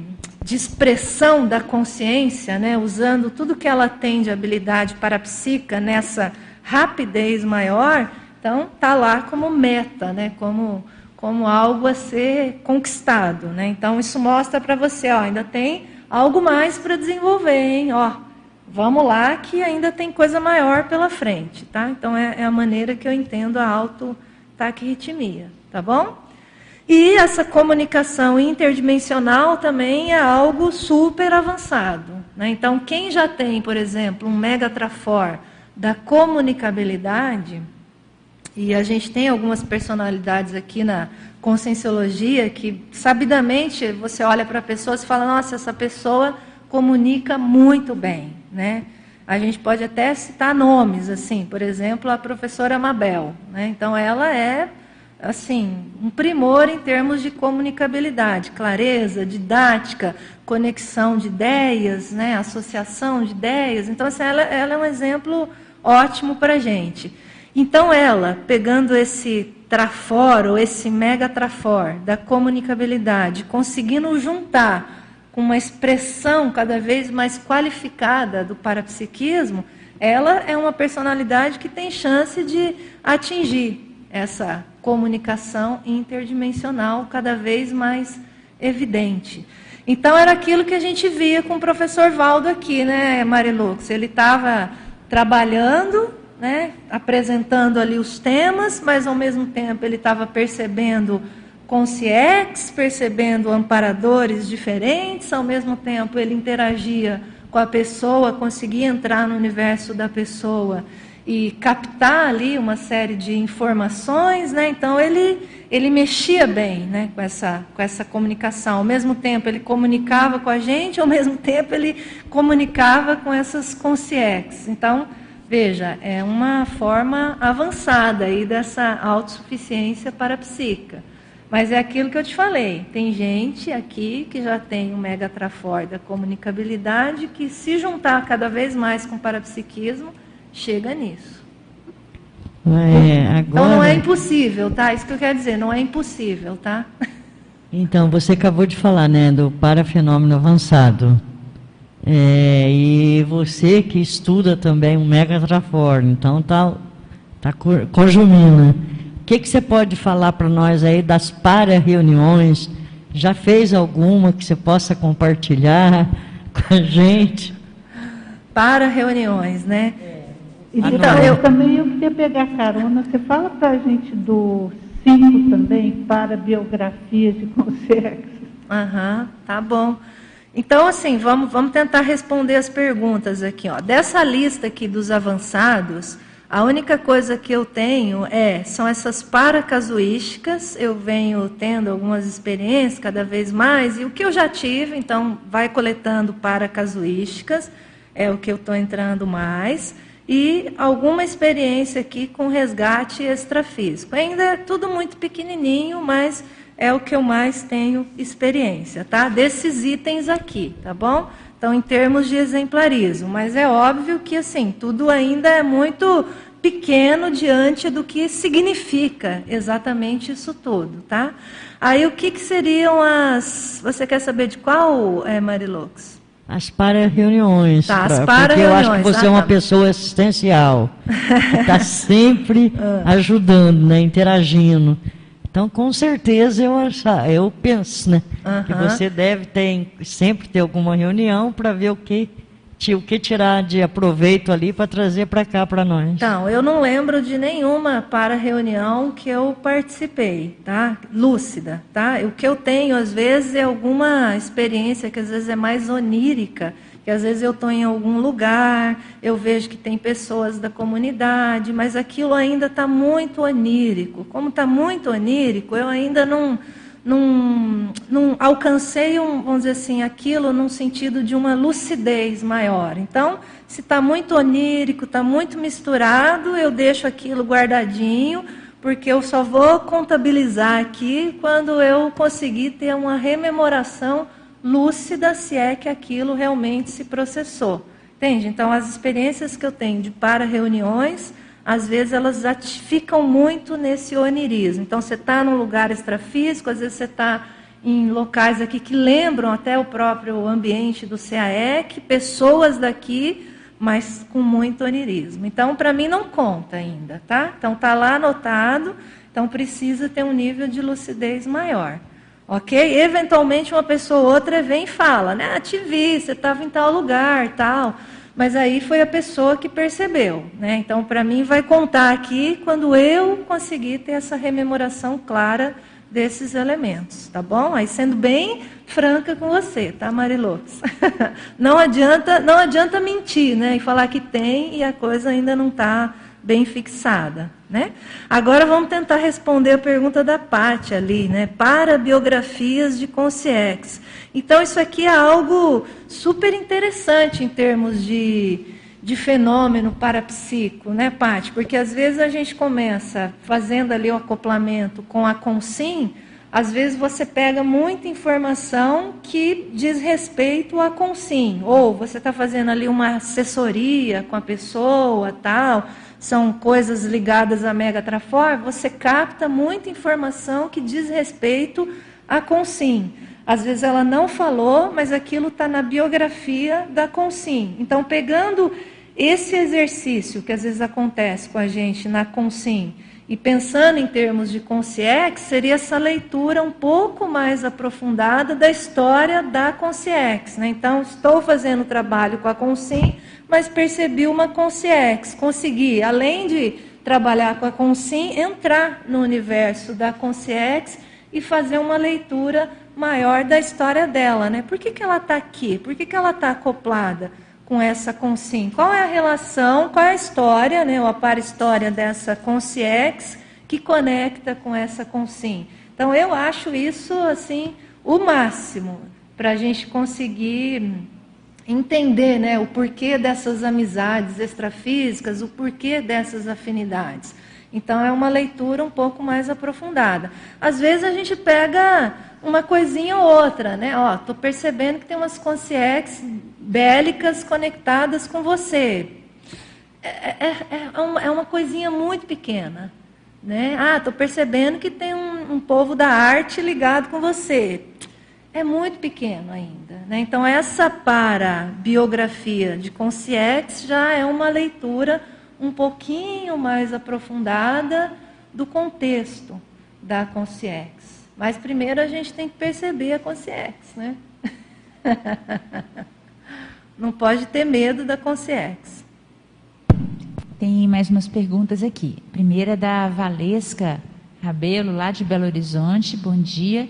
de expressão da consciência, né, usando tudo que ela tem de habilidade parapsíquica nessa rapidez maior, então está lá como meta, né, como, como algo a ser conquistado. Né? Então, isso mostra para você, ó, ainda tem algo mais para desenvolver, hein? Ó, vamos lá que ainda tem coisa maior pela frente, tá? Então é, é a maneira que eu entendo a autotaquirritmia, tá bom? E essa comunicação interdimensional também é algo super avançado. Né? Então, quem já tem, por exemplo, um megatrafor da comunicabilidade, e a gente tem algumas personalidades aqui na conscienciologia que, sabidamente, você olha para a pessoa e fala: nossa, essa pessoa comunica muito bem. Né? A gente pode até citar nomes, assim, por exemplo, a professora Mabel. Né? Então, ela é assim um primor em termos de comunicabilidade, clareza, didática, conexão de ideias, né? associação de ideias. Então, assim, ela, ela é um exemplo ótimo para a gente. Então, ela, pegando esse trafor, ou esse mega trafor da comunicabilidade, conseguindo juntar com uma expressão cada vez mais qualificada do parapsiquismo, ela é uma personalidade que tem chance de atingir essa comunicação interdimensional cada vez mais evidente. Então era aquilo que a gente via com o professor Valdo aqui, né, Marilux? Ele estava trabalhando né, apresentando ali os temas, mas ao mesmo tempo ele estava percebendo consciex, percebendo amparadores diferentes, ao mesmo tempo ele interagia com a pessoa, conseguia entrar no universo da pessoa e captar ali uma série de informações, né? Então ele ele mexia bem, né, com essa com essa comunicação. Ao mesmo tempo ele comunicava com a gente, ao mesmo tempo ele comunicava com essas consciex. Então Veja, é uma forma avançada aí dessa autossuficiência parapsíquica. Mas é aquilo que eu te falei. Tem gente aqui que já tem um megatrafor da comunicabilidade que, se juntar cada vez mais com o parapsiquismo, chega nisso. É, agora... Então não é impossível, tá? Isso que eu quero dizer, não é impossível, tá? Então, você acabou de falar, né, do parafenômeno avançado. É, e você que estuda também um mega trafor, então tá, tá conjumina. O que, que você pode falar para nós aí das para-reuniões? Já fez alguma que você possa compartilhar com a gente? Para reuniões, né? Então, eu também eu queria pegar carona. Você fala para a gente do 5 também, para biografias de consciência. Aham, uhum, tá bom. Então, assim, vamos, vamos tentar responder as perguntas aqui. Ó. Dessa lista aqui dos avançados, a única coisa que eu tenho é são essas paracasuísticas. Eu venho tendo algumas experiências cada vez mais, e o que eu já tive, então, vai coletando paracasuísticas, é o que eu estou entrando mais, e alguma experiência aqui com resgate extrafísico. Ainda é tudo muito pequenininho, mas é o que eu mais tenho experiência, tá? Desses itens aqui, tá bom? Então, em termos de exemplarismo, mas é óbvio que assim, tudo ainda é muito pequeno diante do que significa exatamente isso tudo, tá? Aí o que, que seriam as. Você quer saber de qual, é, Marilux? As para-reuniões. Tá, as para porque eu acho que você ah, é uma tá. pessoa assistencial. Está sempre ah. ajudando, né, interagindo. Então, com certeza, eu, achar, eu penso né, uhum. que você deve ter, sempre ter alguma reunião para ver o que, o que tirar de aproveito ali para trazer para cá para nós. Então, eu não lembro de nenhuma para reunião que eu participei, tá? Lúcida, tá? O que eu tenho, às vezes, é alguma experiência que às vezes é mais onírica que às vezes eu estou em algum lugar, eu vejo que tem pessoas da comunidade, mas aquilo ainda está muito onírico. Como está muito onírico, eu ainda não, não, não alcancei, um, vamos dizer assim, aquilo num sentido de uma lucidez maior. Então, se está muito onírico, está muito misturado, eu deixo aquilo guardadinho, porque eu só vou contabilizar aqui quando eu conseguir ter uma rememoração lúcida se é que aquilo realmente se processou. Entende? Então, as experiências que eu tenho de para-reuniões, às vezes elas ficam muito nesse onirismo. Então, você está num lugar extrafísico, às vezes você está em locais aqui que lembram até o próprio ambiente do CAEC, pessoas daqui, mas com muito onirismo. Então, para mim, não conta ainda, tá? Então, está lá anotado, então precisa ter um nível de lucidez maior. Ok? Eventualmente uma pessoa ou outra vem e fala, né? Ah, te vi, você estava em tal lugar, tal. Mas aí foi a pessoa que percebeu, né? Então, para mim, vai contar aqui quando eu conseguir ter essa rememoração clara desses elementos, tá bom? Aí sendo bem franca com você, tá, Marilux? não adianta, não adianta mentir, né? E falar que tem e a coisa ainda não está bem fixada. Né? Agora vamos tentar responder a pergunta da Pátia ali, né? para biografias de Concierge. Então, isso aqui é algo super interessante em termos de, de fenômeno parapsíquico, né, Pátia? Porque às vezes a gente começa fazendo ali o acoplamento com a Consim, às vezes você pega muita informação que diz respeito à Consim, ou você está fazendo ali uma assessoria com a pessoa, tal são coisas ligadas à Megatrafor, você capta muita informação que diz respeito à Consim. Às vezes ela não falou, mas aquilo está na biografia da Consim. Então, pegando esse exercício que às vezes acontece com a gente na Consim, e pensando em termos de consciex, seria essa leitura um pouco mais aprofundada da história da consciex. Né? Então, estou fazendo trabalho com a Consim, mas percebi uma consciex, consegui, além de trabalhar com a Consim, entrar no universo da consciex e fazer uma leitura maior da história dela. Né? Por que, que ela está aqui? Por que, que ela está acoplada? Com essa consim? Qual é a relação, qual é a história, né, ou a para história dessa consciex que conecta com essa consim? Então eu acho isso assim o máximo para a gente conseguir entender né, o porquê dessas amizades extrafísicas, o porquê dessas afinidades. Então é uma leitura um pouco mais aprofundada. Às vezes a gente pega uma coisinha ou outra, né? Ó, tô percebendo que tem umas consciências bélicas conectadas com você. É, é, é, uma, é uma coisinha muito pequena. Né? Ah, estou percebendo que tem um, um povo da arte ligado com você. é muito pequeno ainda. Né? Então, essa para biografia de Concierge já é uma leitura um pouquinho mais aprofundada do contexto da Concierge. Mas primeiro a gente tem que perceber a Concierge, né? Não pode ter medo da Concierge. Tem mais umas perguntas aqui. Primeira é da Valesca Rabelo, lá de Belo Horizonte. Bom dia.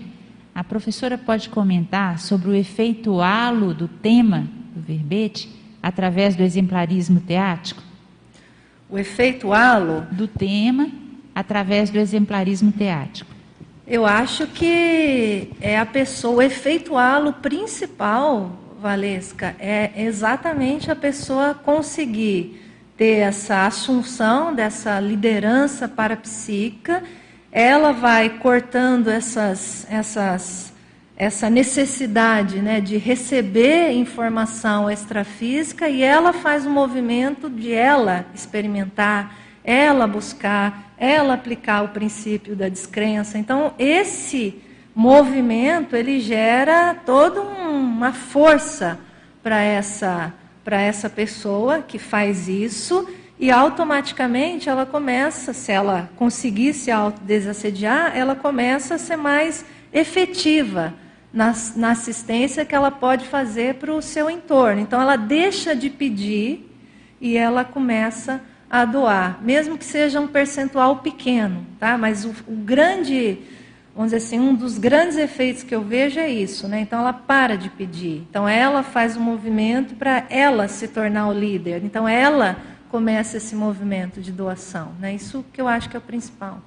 A professora pode comentar sobre o efeito halo do tema do verbete através do exemplarismo teático? O efeito halo do tema através do exemplarismo teático. Eu acho que é a pessoa, o efeito halo principal, Valesca, é exatamente a pessoa conseguir ter essa assunção dessa liderança parapsíquica ela vai cortando essas, essas, essa necessidade né, de receber informação extrafísica e ela faz o um movimento de ela experimentar, ela buscar, ela aplicar o princípio da descrença. Então, esse movimento ele gera toda uma força para essa, essa pessoa que faz isso e automaticamente ela começa, se ela conseguir se autodesassediar, ela começa a ser mais efetiva na, na assistência que ela pode fazer para o seu entorno. Então ela deixa de pedir e ela começa a doar, mesmo que seja um percentual pequeno, tá? Mas o, o grande, vamos dizer assim, um dos grandes efeitos que eu vejo é isso, né? Então ela para de pedir. Então ela faz o um movimento para ela se tornar o líder. Então ela começa esse movimento de doação. Né? Isso que eu acho que é o principal.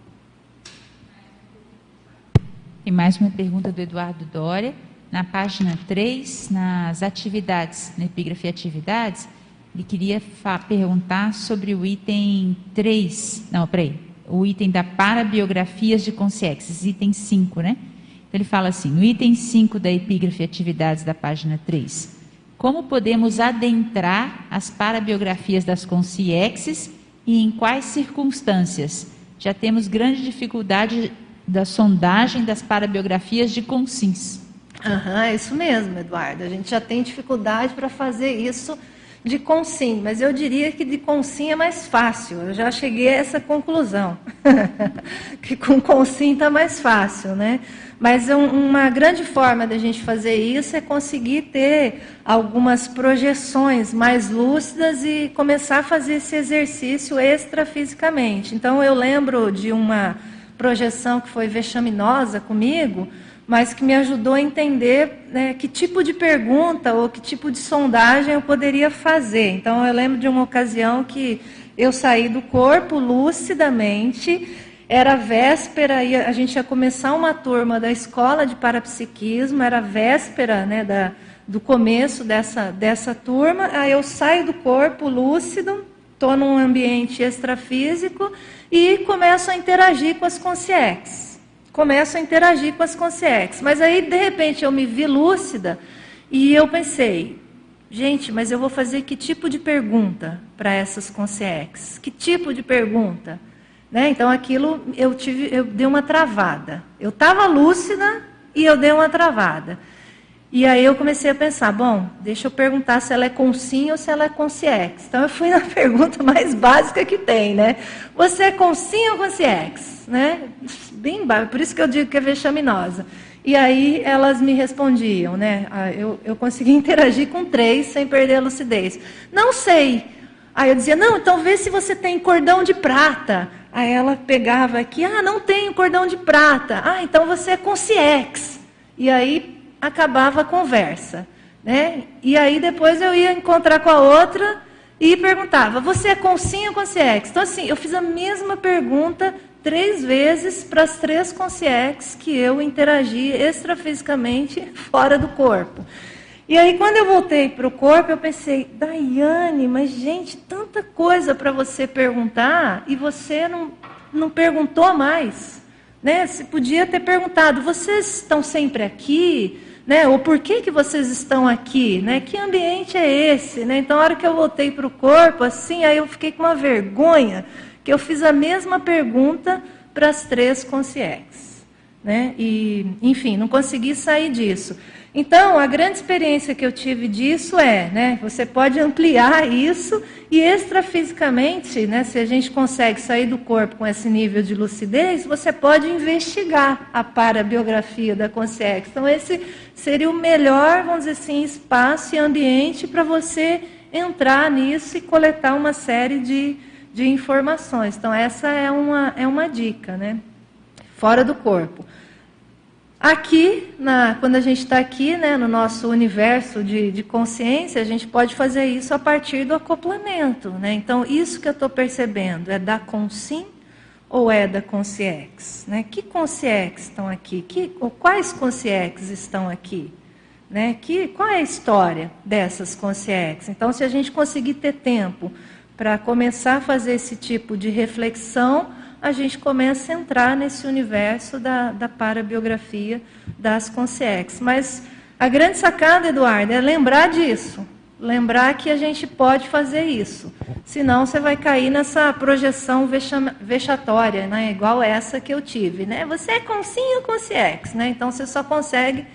E mais uma pergunta do Eduardo Dória. Na página 3, nas atividades, na epígrafe atividades, ele queria perguntar sobre o item 3, não, peraí, o item da parabiografias de consciências, item 5, né? Então ele fala assim, no item 5 da epígrafe atividades da página 3, como podemos adentrar as parabiografias das consciexes e em quais circunstâncias? Já temos grande dificuldade da sondagem das parabiografias de consins. Aham, é isso mesmo, Eduardo. A gente já tem dificuldade para fazer isso de consim, mas eu diria que de consim é mais fácil. Eu já cheguei a essa conclusão. que com consim está mais fácil, né? Mas um, uma grande forma da gente fazer isso é conseguir ter algumas projeções mais lúcidas e começar a fazer esse exercício extrafisicamente. Então, eu lembro de uma projeção que foi vexaminosa comigo, mas que me ajudou a entender né, que tipo de pergunta ou que tipo de sondagem eu poderia fazer. Então, eu lembro de uma ocasião que eu saí do corpo lucidamente era véspera e a gente ia começar uma turma da escola de parapsiquismo, era véspera né, da, do começo dessa, dessa turma. Aí eu saio do corpo lúcido, estou num ambiente extrafísico e começo a interagir com as consciências. Começo a interagir com as consciências. Mas aí, de repente, eu me vi lúcida e eu pensei, gente, mas eu vou fazer que tipo de pergunta para essas consciências? Que tipo de pergunta? Né? Então aquilo eu tive, eu dei uma travada. Eu estava lúcida e eu dei uma travada. E aí eu comecei a pensar, bom, deixa eu perguntar se ela é com sim ou se ela é com ciex. Então eu fui na pergunta mais básica que tem, né? Você é com sim ou com ciex? Né? Bem por isso que eu digo que é vexaminosa. E aí elas me respondiam, né? Ah, eu, eu consegui interagir com três sem perder a lucidez. Não sei. Aí eu dizia, não, então vê se você tem cordão de prata. Aí ela pegava aqui, ah, não tenho cordão de prata. Ah, então você é consciex. E aí acabava a conversa. Né? E aí depois eu ia encontrar com a outra e perguntava, você é consim ou consciex? Então assim, eu fiz a mesma pergunta três vezes para as três consciex que eu interagi extrafisicamente fora do corpo. E aí, quando eu voltei para o corpo, eu pensei, Daiane, mas gente, tanta coisa para você perguntar e você não, não perguntou mais. Né? Você podia ter perguntado, vocês estão sempre aqui? Né? Ou por que, vocês estão aqui? Né? Que ambiente é esse? Né? Então, a hora que eu voltei para o corpo, assim, aí eu fiquei com uma vergonha, que eu fiz a mesma pergunta para as três consciências. né? E, enfim, não consegui sair disso. Então, a grande experiência que eu tive disso é, né, você pode ampliar isso e extrafisicamente, né, se a gente consegue sair do corpo com esse nível de lucidez, você pode investigar a parabiografia da consciência. Então, esse seria o melhor, vamos dizer assim, espaço e ambiente para você entrar nisso e coletar uma série de, de informações. Então, essa é uma, é uma dica, né? Fora do corpo. Aqui, na, quando a gente está aqui, né, no nosso universo de, de, consciência, a gente pode fazer isso a partir do acoplamento. Né? Então, isso que eu estou percebendo é da Consim ou é da Consciex? Né? Que Consciex estão aqui? Que, ou quais Consciex estão aqui? Né? Que, qual é a história dessas Consciex? Então, se a gente conseguir ter tempo para começar a fazer esse tipo de reflexão, a gente começa a entrar nesse universo da, da parabiografia das consciex. Mas a grande sacada, Eduardo, é lembrar disso. Lembrar que a gente pode fazer isso. Senão você vai cair nessa projeção vexatória, né? igual essa que eu tive. Né? Você é consim ou consciex? Né? Então você só consegue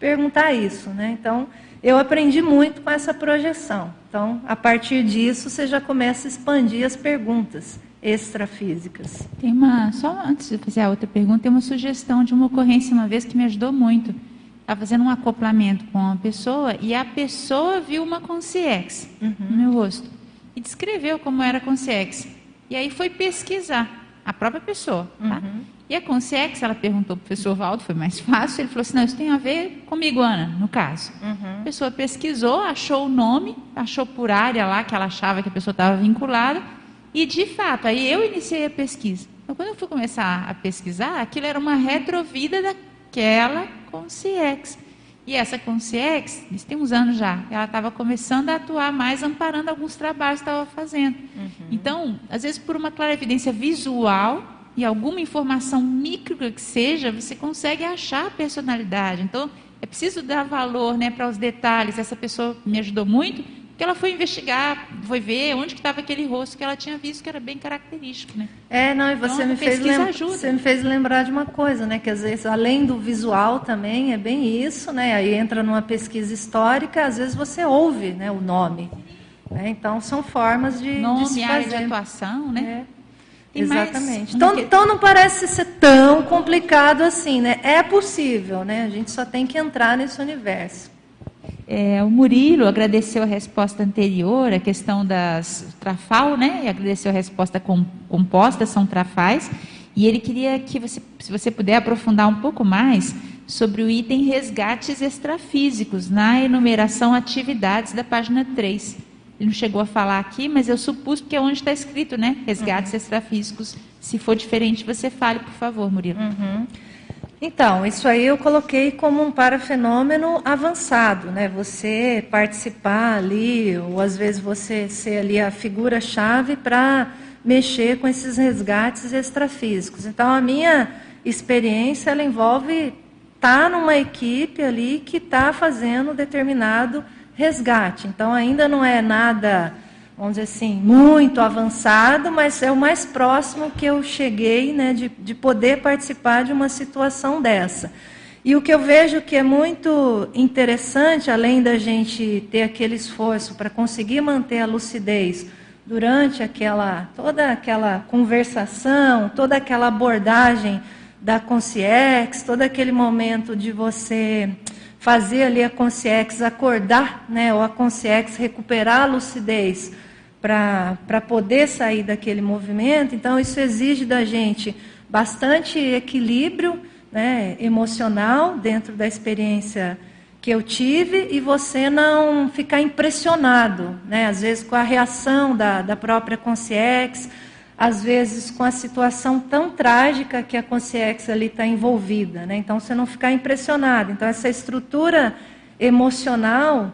perguntar isso. Né? Então eu aprendi muito com essa projeção. Então, a partir disso, você já começa a expandir as perguntas extrafísicas. Tem uma, só antes de fazer a outra pergunta, tem uma sugestão de uma ocorrência uma vez que me ajudou muito. Estava fazendo um acoplamento com uma pessoa e a pessoa viu uma consciex uhum. no meu rosto e descreveu como era a consciex. E aí foi pesquisar a própria pessoa. Tá? Uhum. E a consciex, ela perguntou para o professor Valdo, foi mais fácil. Ele falou assim: não, isso tem a ver comigo, Ana, no caso. Uhum. A pessoa pesquisou, achou o nome, achou por área lá que ela achava que a pessoa estava vinculada e, de fato, aí eu iniciei a pesquisa. Então, quando eu fui começar a pesquisar, aquilo era uma retrovida daquela Conciex. E essa Conciex, isso tem uns anos já, ela estava começando a atuar mais amparando alguns trabalhos que estava fazendo. Uhum. Então, às vezes, por uma clara evidência visual e alguma informação micro que seja, você consegue achar a personalidade. Então, é preciso dar valor né, para os detalhes. Essa pessoa me ajudou muito, porque ela foi investigar, foi ver onde estava aquele rosto que ela tinha visto que era bem característico, né? É, não, e você então, me fez lembra, você me fez lembrar de uma coisa, né, que às vezes além do visual também é bem isso, né? Aí entra numa pesquisa histórica, às vezes você ouve, né, o nome. Né? Então são formas de nome, de se área de atuação, né? É. Exatamente. Então, então não parece ser tão complicado assim, né? É possível, né? A gente só tem que entrar nesse universo. É, o Murilo agradeceu a resposta anterior, a questão das trafal, né? E agradeceu a resposta com, composta, são trafais. E ele queria que você, se você puder aprofundar um pouco mais sobre o item resgates extrafísicos na enumeração atividades da página 3. Ele não chegou a falar aqui, mas eu supus que é onde está escrito, né? Resgates uhum. extrafísicos. Se for diferente, você fale, por favor, Murilo. Uhum. Então, isso aí eu coloquei como um parafenômeno avançado, né? Você participar ali, ou às vezes você ser ali a figura-chave para mexer com esses resgates extrafísicos. Então, a minha experiência ela envolve estar tá numa equipe ali que está fazendo determinado resgate. Então, ainda não é nada vamos dizer assim, muito avançado, mas é o mais próximo que eu cheguei né, de, de poder participar de uma situação dessa. E o que eu vejo que é muito interessante, além da gente ter aquele esforço para conseguir manter a lucidez durante aquela toda aquela conversação, toda aquela abordagem da consciex, todo aquele momento de você fazer ali a consciex acordar, né, ou a consciex recuperar a lucidez para poder sair daquele movimento. Então, isso exige da gente bastante equilíbrio né, emocional dentro da experiência que eu tive e você não ficar impressionado, né, às vezes com a reação da, da própria consciex, às vezes com a situação tão trágica que a consciex ali está envolvida. Né, então, você não ficar impressionado. Então, essa estrutura emocional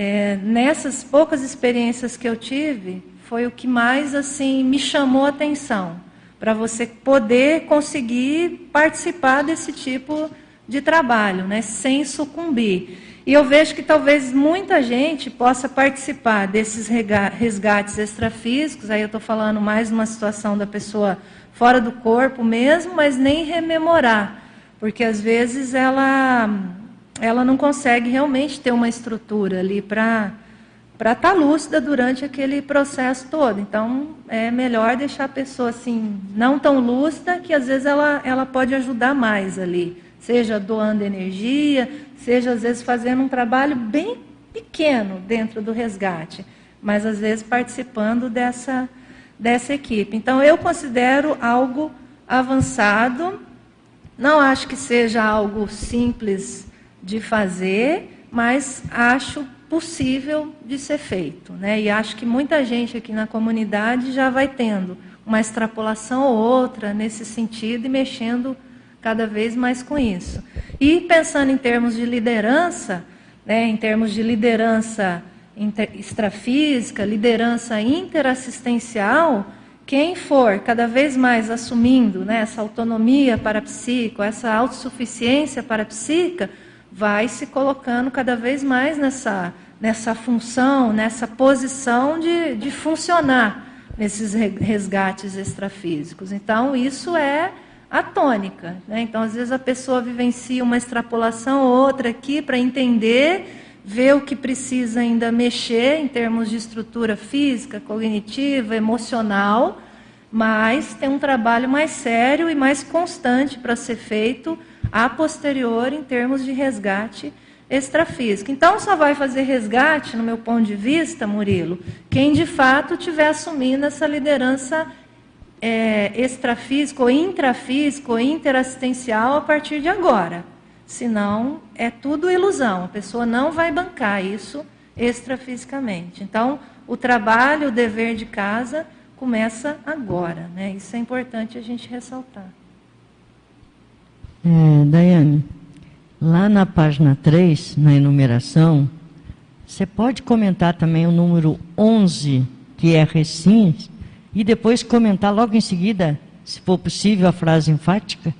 é, nessas poucas experiências que eu tive, foi o que mais assim me chamou a atenção para você poder conseguir participar desse tipo de trabalho, né, sem sucumbir. E eu vejo que talvez muita gente possa participar desses resgates extrafísicos, aí eu estou falando mais uma situação da pessoa fora do corpo mesmo, mas nem rememorar porque às vezes ela, ela não consegue realmente ter uma estrutura ali para para estar tá lúcida durante aquele processo todo. Então, é melhor deixar a pessoa assim, não tão lúcida, que às vezes ela, ela pode ajudar mais ali. Seja doando energia, seja às vezes fazendo um trabalho bem pequeno dentro do resgate, mas às vezes participando dessa, dessa equipe. Então, eu considero algo avançado, não acho que seja algo simples de fazer, mas acho possível de ser feito. Né? E acho que muita gente aqui na comunidade já vai tendo uma extrapolação ou outra nesse sentido e mexendo cada vez mais com isso. E pensando em termos de liderança, né, em termos de liderança extrafísica, liderança interassistencial, quem for cada vez mais assumindo né, essa autonomia parapsíquica, essa autossuficiência parapsíquica, vai se colocando cada vez mais nessa, nessa função, nessa posição de, de funcionar nesses resgates extrafísicos. Então, isso é a tônica. Né? Então, às vezes, a pessoa vivencia uma extrapolação ou outra aqui para entender, ver o que precisa ainda mexer em termos de estrutura física, cognitiva, emocional, mas tem um trabalho mais sério e mais constante para ser feito a posterior em termos de resgate extrafísico. Então, só vai fazer resgate, no meu ponto de vista, Murilo, quem de fato estiver assumindo essa liderança é, extrafísica, ou intrafísica, ou interassistencial a partir de agora. Senão, é tudo ilusão. A pessoa não vai bancar isso extrafisicamente. Então, o trabalho, o dever de casa começa agora. Né? Isso é importante a gente ressaltar. É, Daiane, lá na página 3, na enumeração, você pode comentar também o número 11, que é recins, e depois comentar logo em seguida, se for possível, a frase enfática?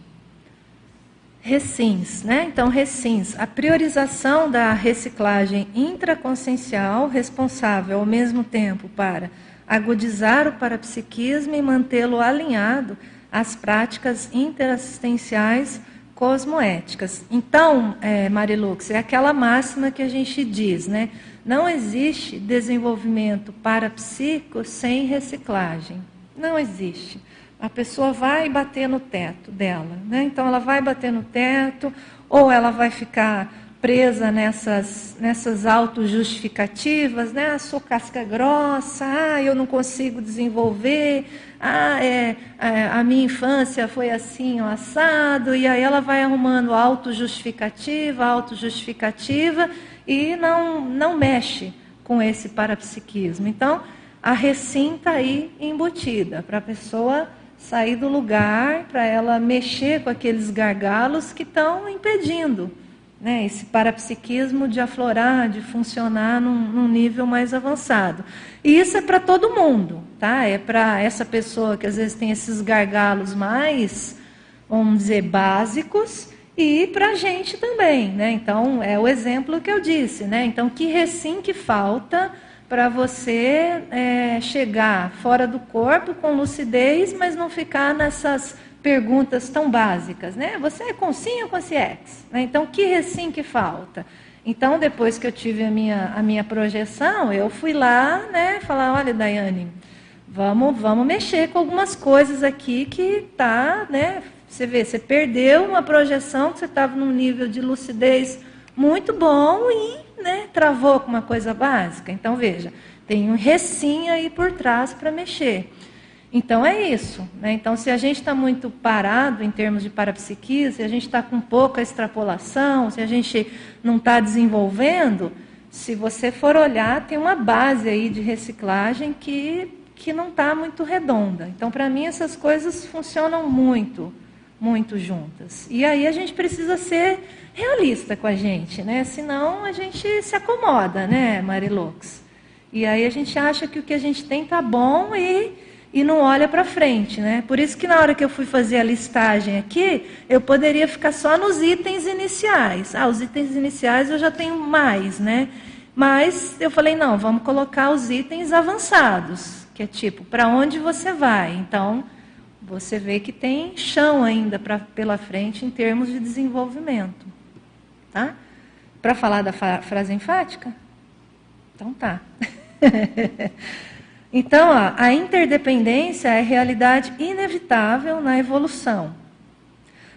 Recins, né? Então, recins, a priorização da reciclagem intraconsciencial responsável ao mesmo tempo para agudizar o parapsiquismo e mantê-lo alinhado às práticas interassistenciais cosmoéticas. Então, é, Marilux, é aquela máxima que a gente diz, né? Não existe desenvolvimento parapsíquico sem reciclagem. Não existe. A pessoa vai bater no teto dela, né? Então, ela vai bater no teto, ou ela vai ficar presa nessas, nessas autojustificativas, né? Ah, sou casca grossa, ah, eu não consigo desenvolver, ah, é, é, a minha infância foi assim, assado, e aí ela vai arrumando autojustificativa, autojustificativa, e não, não mexe com esse parapsiquismo. Então, a recim está aí embutida, para a pessoa sair do lugar, para ela mexer com aqueles gargalos que estão impedindo né, esse parapsiquismo de aflorar, de funcionar num, num nível mais avançado. E isso é para todo mundo, tá? É para essa pessoa que às vezes tem esses gargalos mais, vamos dizer, básicos, e para a gente também, né? Então, é o exemplo que eu disse, né? Então, que recém que falta para você é, chegar fora do corpo com lucidez, mas não ficar nessas perguntas tão básicas, né? Você é com sim ou com CX? Né? Então, que recim que falta? Então, depois que eu tive a minha, a minha projeção, eu fui lá, né, falar, olha, Daiane, vamos, vamos mexer com algumas coisas aqui que tá, né? Você vê, você perdeu uma projeção que você estava num nível de lucidez muito bom e, né, travou com uma coisa básica. Então, veja, tem um recim aí por trás para mexer. Então é isso. Né? Então, se a gente está muito parado em termos de parapsiquismo, se a gente está com pouca extrapolação, se a gente não está desenvolvendo, se você for olhar, tem uma base aí de reciclagem que, que não está muito redonda. Então, para mim, essas coisas funcionam muito, muito juntas. E aí a gente precisa ser realista com a gente, né? Senão a gente se acomoda, né, Marilux? E aí a gente acha que o que a gente tem está bom e e não olha para frente, né? Por isso que na hora que eu fui fazer a listagem aqui, eu poderia ficar só nos itens iniciais. Ah, os itens iniciais eu já tenho mais, né? Mas eu falei, não, vamos colocar os itens avançados, que é tipo, para onde você vai? Então, você vê que tem chão ainda pra, pela frente em termos de desenvolvimento. Tá? Para falar da frase enfática? Então tá. então, ó, a interdependência é realidade inevitável na evolução.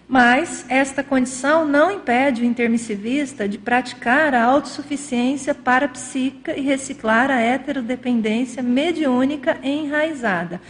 Mas esta condição não impede o intermissivista de praticar a autossuficiência parapsíquica e reciclar a heterodependência mediúnica enraizada.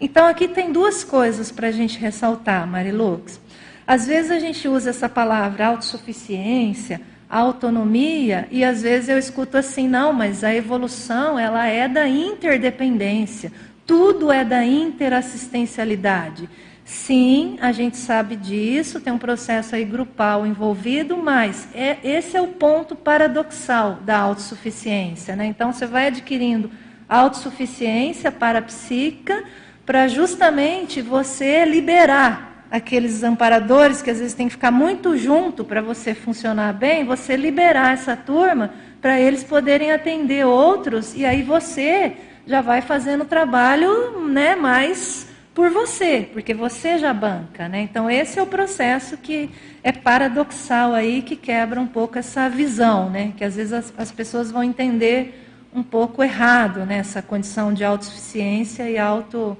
Então, aqui tem duas coisas para a gente ressaltar, Marilux. Às vezes a gente usa essa palavra autossuficiência, autonomia, e às vezes eu escuto assim, não, mas a evolução ela é da interdependência, tudo é da interassistencialidade. Sim, a gente sabe disso, tem um processo aí grupal envolvido, mas é, esse é o ponto paradoxal da autossuficiência. Né? Então, você vai adquirindo autossuficiência parapsíquica, para justamente você liberar aqueles amparadores que às vezes tem que ficar muito junto para você funcionar bem, você liberar essa turma para eles poderem atender outros e aí você já vai fazendo o trabalho, né, mais por você, porque você já banca, né? Então esse é o processo que é paradoxal aí que quebra um pouco essa visão, né? Que às vezes as, as pessoas vão entender um pouco errado nessa né? condição de autossuficiência e auto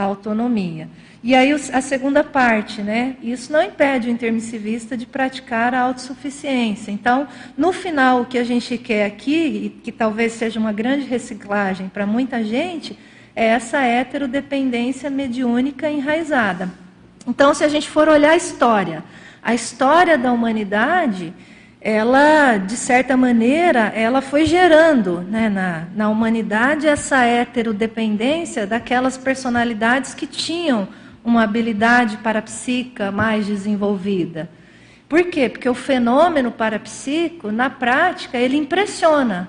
a autonomia. E aí a segunda parte, né? Isso não impede o intermissivista de praticar a autossuficiência. Então, no final, o que a gente quer aqui, e que talvez seja uma grande reciclagem para muita gente, é essa heterodependência mediúnica enraizada. Então, se a gente for olhar a história, a história da humanidade ela, de certa maneira, ela foi gerando né, na, na humanidade essa heterodependência daquelas personalidades que tinham uma habilidade parapsíquica mais desenvolvida. Por quê? Porque o fenômeno parapsíquico, na prática, ele impressiona.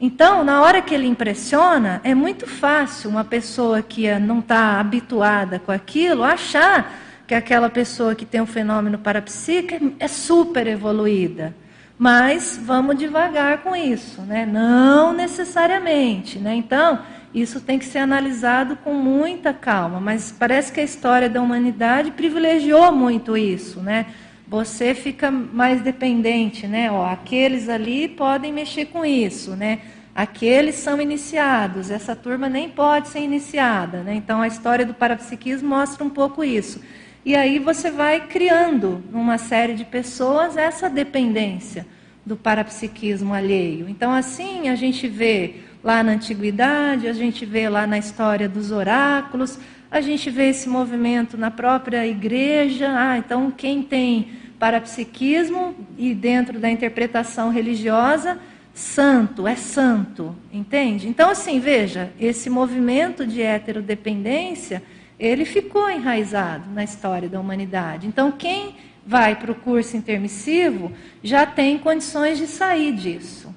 Então, na hora que ele impressiona, é muito fácil uma pessoa que não está habituada com aquilo achar que aquela pessoa que tem um fenômeno parapsíquico é super evoluída. Mas vamos devagar com isso, né? Não necessariamente, né? Então, isso tem que ser analisado com muita calma, mas parece que a história da humanidade privilegiou muito isso, né? Você fica mais dependente, né? Ó, aqueles ali podem mexer com isso, né? Aqueles são iniciados, essa turma nem pode ser iniciada, né? Então a história do parapsiquismo mostra um pouco isso. E aí você vai criando numa série de pessoas essa dependência do parapsiquismo alheio. Então, assim, a gente vê lá na antiguidade, a gente vê lá na história dos oráculos, a gente vê esse movimento na própria igreja. Ah, então, quem tem parapsiquismo e dentro da interpretação religiosa, santo, é santo, entende? Então, assim, veja, esse movimento de heterodependência ele ficou enraizado na história da humanidade. Então, quem vai para o curso intermissivo já tem condições de sair disso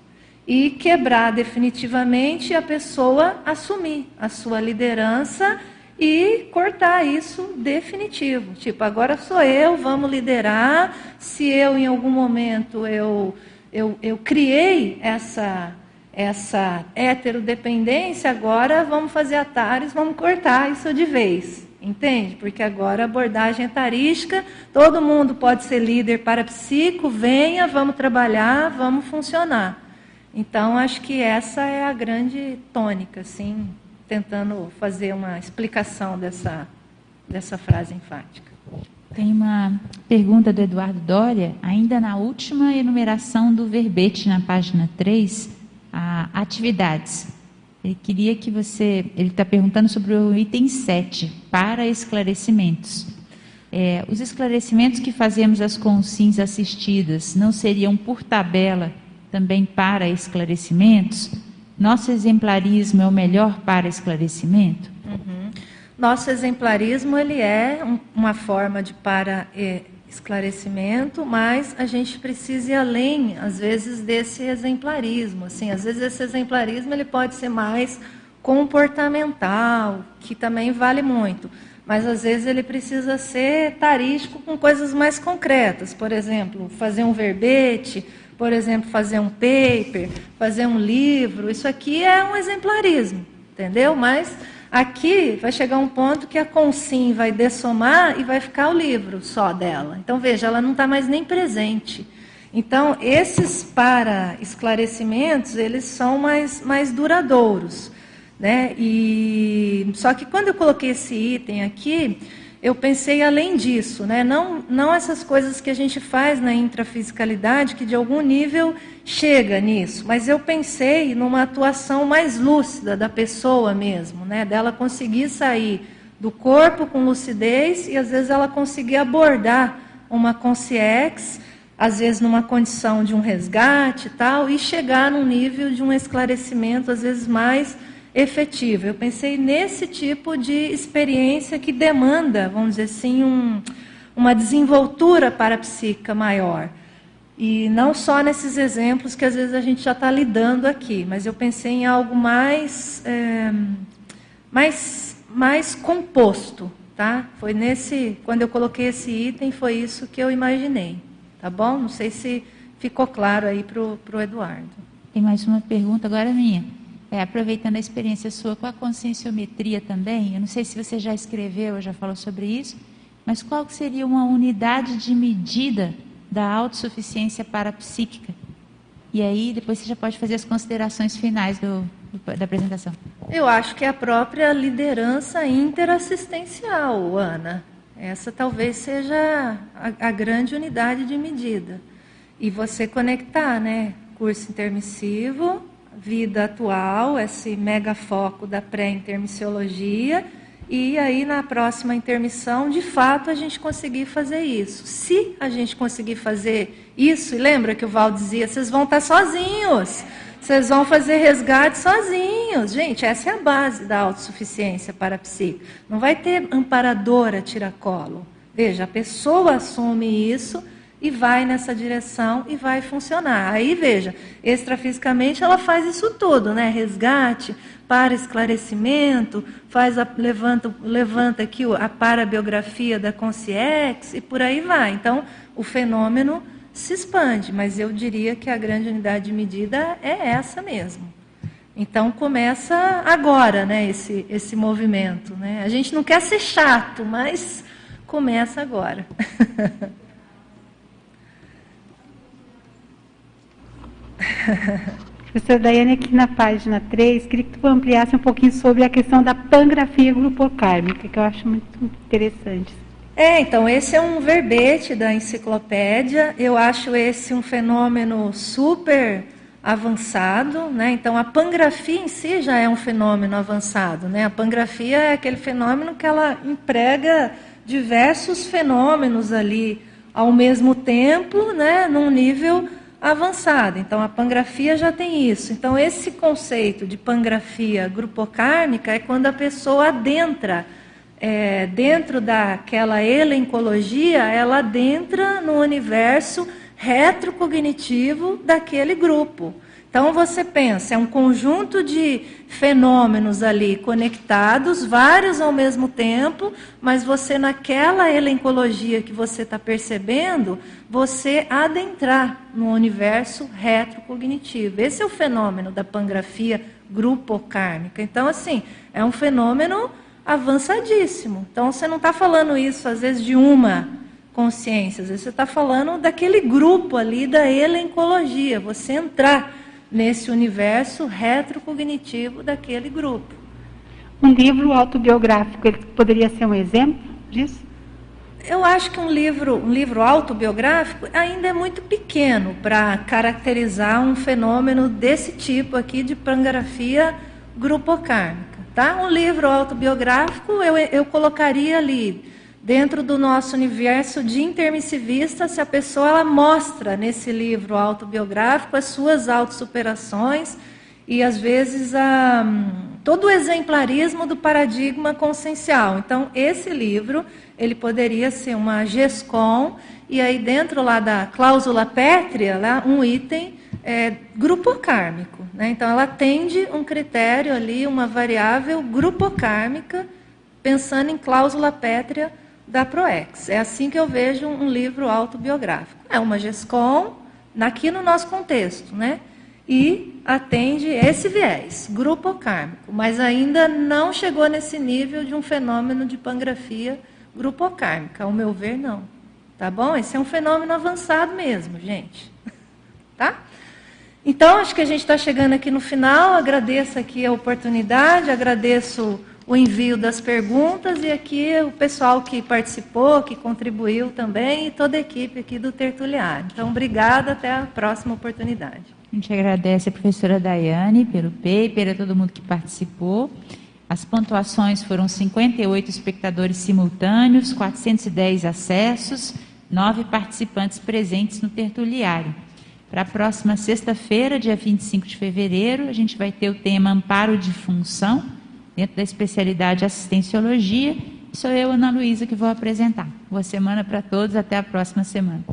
e quebrar definitivamente a pessoa assumir a sua liderança e cortar isso definitivo. Tipo, agora sou eu, vamos liderar. Se eu em algum momento eu eu, eu criei essa essa heterodependência, agora vamos fazer atalhos, vamos cortar isso de vez. Entende? Porque agora a abordagem é tarística, todo mundo pode ser líder para psico, venha, vamos trabalhar, vamos funcionar. Então, acho que essa é a grande tônica, assim, tentando fazer uma explicação dessa, dessa frase enfática. Tem uma pergunta do Eduardo Dória, ainda na última enumeração do verbete, na página 3, atividades. Ele queria que você. Ele está perguntando sobre o item 7, para esclarecimentos. É, os esclarecimentos que fazemos às consins assistidas não seriam, por tabela, também para esclarecimentos? Nosso exemplarismo é o melhor para esclarecimento? Uhum. Nosso exemplarismo ele é um, uma forma de para é, esclarecimento, mas a gente precisa ir além, às vezes, desse exemplarismo. Assim, às vezes esse exemplarismo ele pode ser mais comportamental, que também vale muito. Mas às vezes ele precisa ser tarístico com coisas mais concretas. Por exemplo, fazer um verbete, por exemplo, fazer um paper, fazer um livro. Isso aqui é um exemplarismo, entendeu? Mas Aqui vai chegar um ponto que a consim vai dessomar e vai ficar o livro só dela. Então, veja, ela não está mais nem presente. Então, esses para esclarecimentos, eles são mais, mais duradouros. Né? E, só que quando eu coloquei esse item aqui, eu pensei além disso, né? não, não essas coisas que a gente faz na intrafisicalidade, que de algum nível chega nisso, mas eu pensei numa atuação mais lúcida da pessoa mesmo, né? dela conseguir sair do corpo com lucidez e às vezes ela conseguir abordar uma consciência às vezes numa condição de um resgate e tal, e chegar num nível de um esclarecimento, às vezes mais efetivo. Eu pensei nesse tipo de experiência que demanda, vamos dizer assim, um, uma desenvoltura parapsíquica maior. E não só nesses exemplos que às vezes a gente já está lidando aqui, mas eu pensei em algo mais, é, mais, mais composto. Tá? Foi nesse, quando eu coloquei esse item, foi isso que eu imaginei. Tá bom? Não sei se ficou claro aí para o Eduardo. Tem mais uma pergunta agora minha. É, aproveitando a experiência sua com a conscienciometria também, eu não sei se você já escreveu ou já falou sobre isso, mas qual seria uma unidade de medida da autossuficiência parapsíquica? E aí depois você já pode fazer as considerações finais do, do, da apresentação. Eu acho que é a própria liderança interassistencial, Ana. Essa talvez seja a, a, grande unidade de medida. E você conectar, né? Curso intermissivo, vida atual, esse mega foco da pré-intermissiologia, e aí na próxima intermissão, de fato, a gente conseguir fazer isso. Se a gente conseguir fazer isso, e lembra que o Val dizia, vocês vão estar sozinhos. Vocês vão fazer resgate sozinhos. Gente, essa é a base da autossuficiência parapsíquica. Não vai ter amparadora tiracolo. Veja, a pessoa assume isso e vai nessa direção e vai funcionar. Aí, veja, extrafisicamente ela faz isso tudo, né? Resgate, para esclarecimento, faz a, levanta, levanta aqui a parabiografia da consciência e por aí vai. Então, o fenômeno se expande, mas eu diria que a grande unidade de medida é essa mesmo. Então começa agora, né, esse, esse movimento. Né? A gente não quer ser chato, mas começa agora. Professora Daiane, aqui na página 3, queria que tu ampliasse um pouquinho sobre a questão da pangrafia grupocármica, que eu acho muito interessante. É, então, esse é um verbete da enciclopédia. Eu acho esse um fenômeno super avançado, né? Então, a pangrafia em si já é um fenômeno avançado, né? A pangrafia é aquele fenômeno que ela emprega diversos fenômenos ali ao mesmo tempo, né? Num nível avançado. Então, a pangrafia já tem isso. Então, esse conceito de pangrafia grupocármica é quando a pessoa adentra é, dentro daquela elencologia, ela adentra no universo retrocognitivo daquele grupo. Então você pensa, é um conjunto de fenômenos ali conectados, vários ao mesmo tempo, mas você naquela elencologia que você está percebendo, você adentrar no universo retrocognitivo. Esse é o fenômeno da pangrafia grupocármica. Então, assim, é um fenômeno avançadíssimo. Então você não está falando isso, às vezes, de uma consciência, às vezes você está falando daquele grupo ali da elencologia, você entrar nesse universo retrocognitivo daquele grupo. Um livro autobiográfico, ele poderia ser um exemplo disso? Eu acho que um livro, um livro autobiográfico ainda é muito pequeno para caracterizar um fenômeno desse tipo aqui de pangrafia grupocármica. Tá? Um livro autobiográfico eu, eu colocaria ali, dentro do nosso universo de intermissivista, se a pessoa ela mostra nesse livro autobiográfico as suas autossuperações e, às vezes, a, todo o exemplarismo do paradigma consciencial. Então, esse livro ele poderia ser uma GESCOM, e aí dentro lá da cláusula pétrea, lá, um item é, grupo kármico. Né? Então, ela atende um critério ali, uma variável grupocármica, pensando em cláusula pétrea da PROEX. É assim que eu vejo um livro autobiográfico. É uma GESCOM, aqui no nosso contexto. Né? e atende esse viés, grupo kármico, mas ainda não chegou nesse nível de um fenômeno de pangrafia grupo kármica, ao meu ver, não. Tá bom? Esse é um fenômeno avançado mesmo, gente. Tá? Então, acho que a gente está chegando aqui no final. Agradeço aqui a oportunidade, agradeço o envio das perguntas e aqui o pessoal que participou, que contribuiu também e toda a equipe aqui do Tertuliário. Então, obrigada, até a próxima oportunidade. A gente agradece a professora Daiane pelo paper, a todo mundo que participou. As pontuações foram 58 espectadores simultâneos, 410 acessos, nove participantes presentes no tertuliário. Para a próxima sexta-feira, dia 25 de fevereiro, a gente vai ter o tema Amparo de Função dentro da especialidade assistenciologia. Sou eu, Ana Luísa, que vou apresentar. Boa semana para todos, até a próxima semana.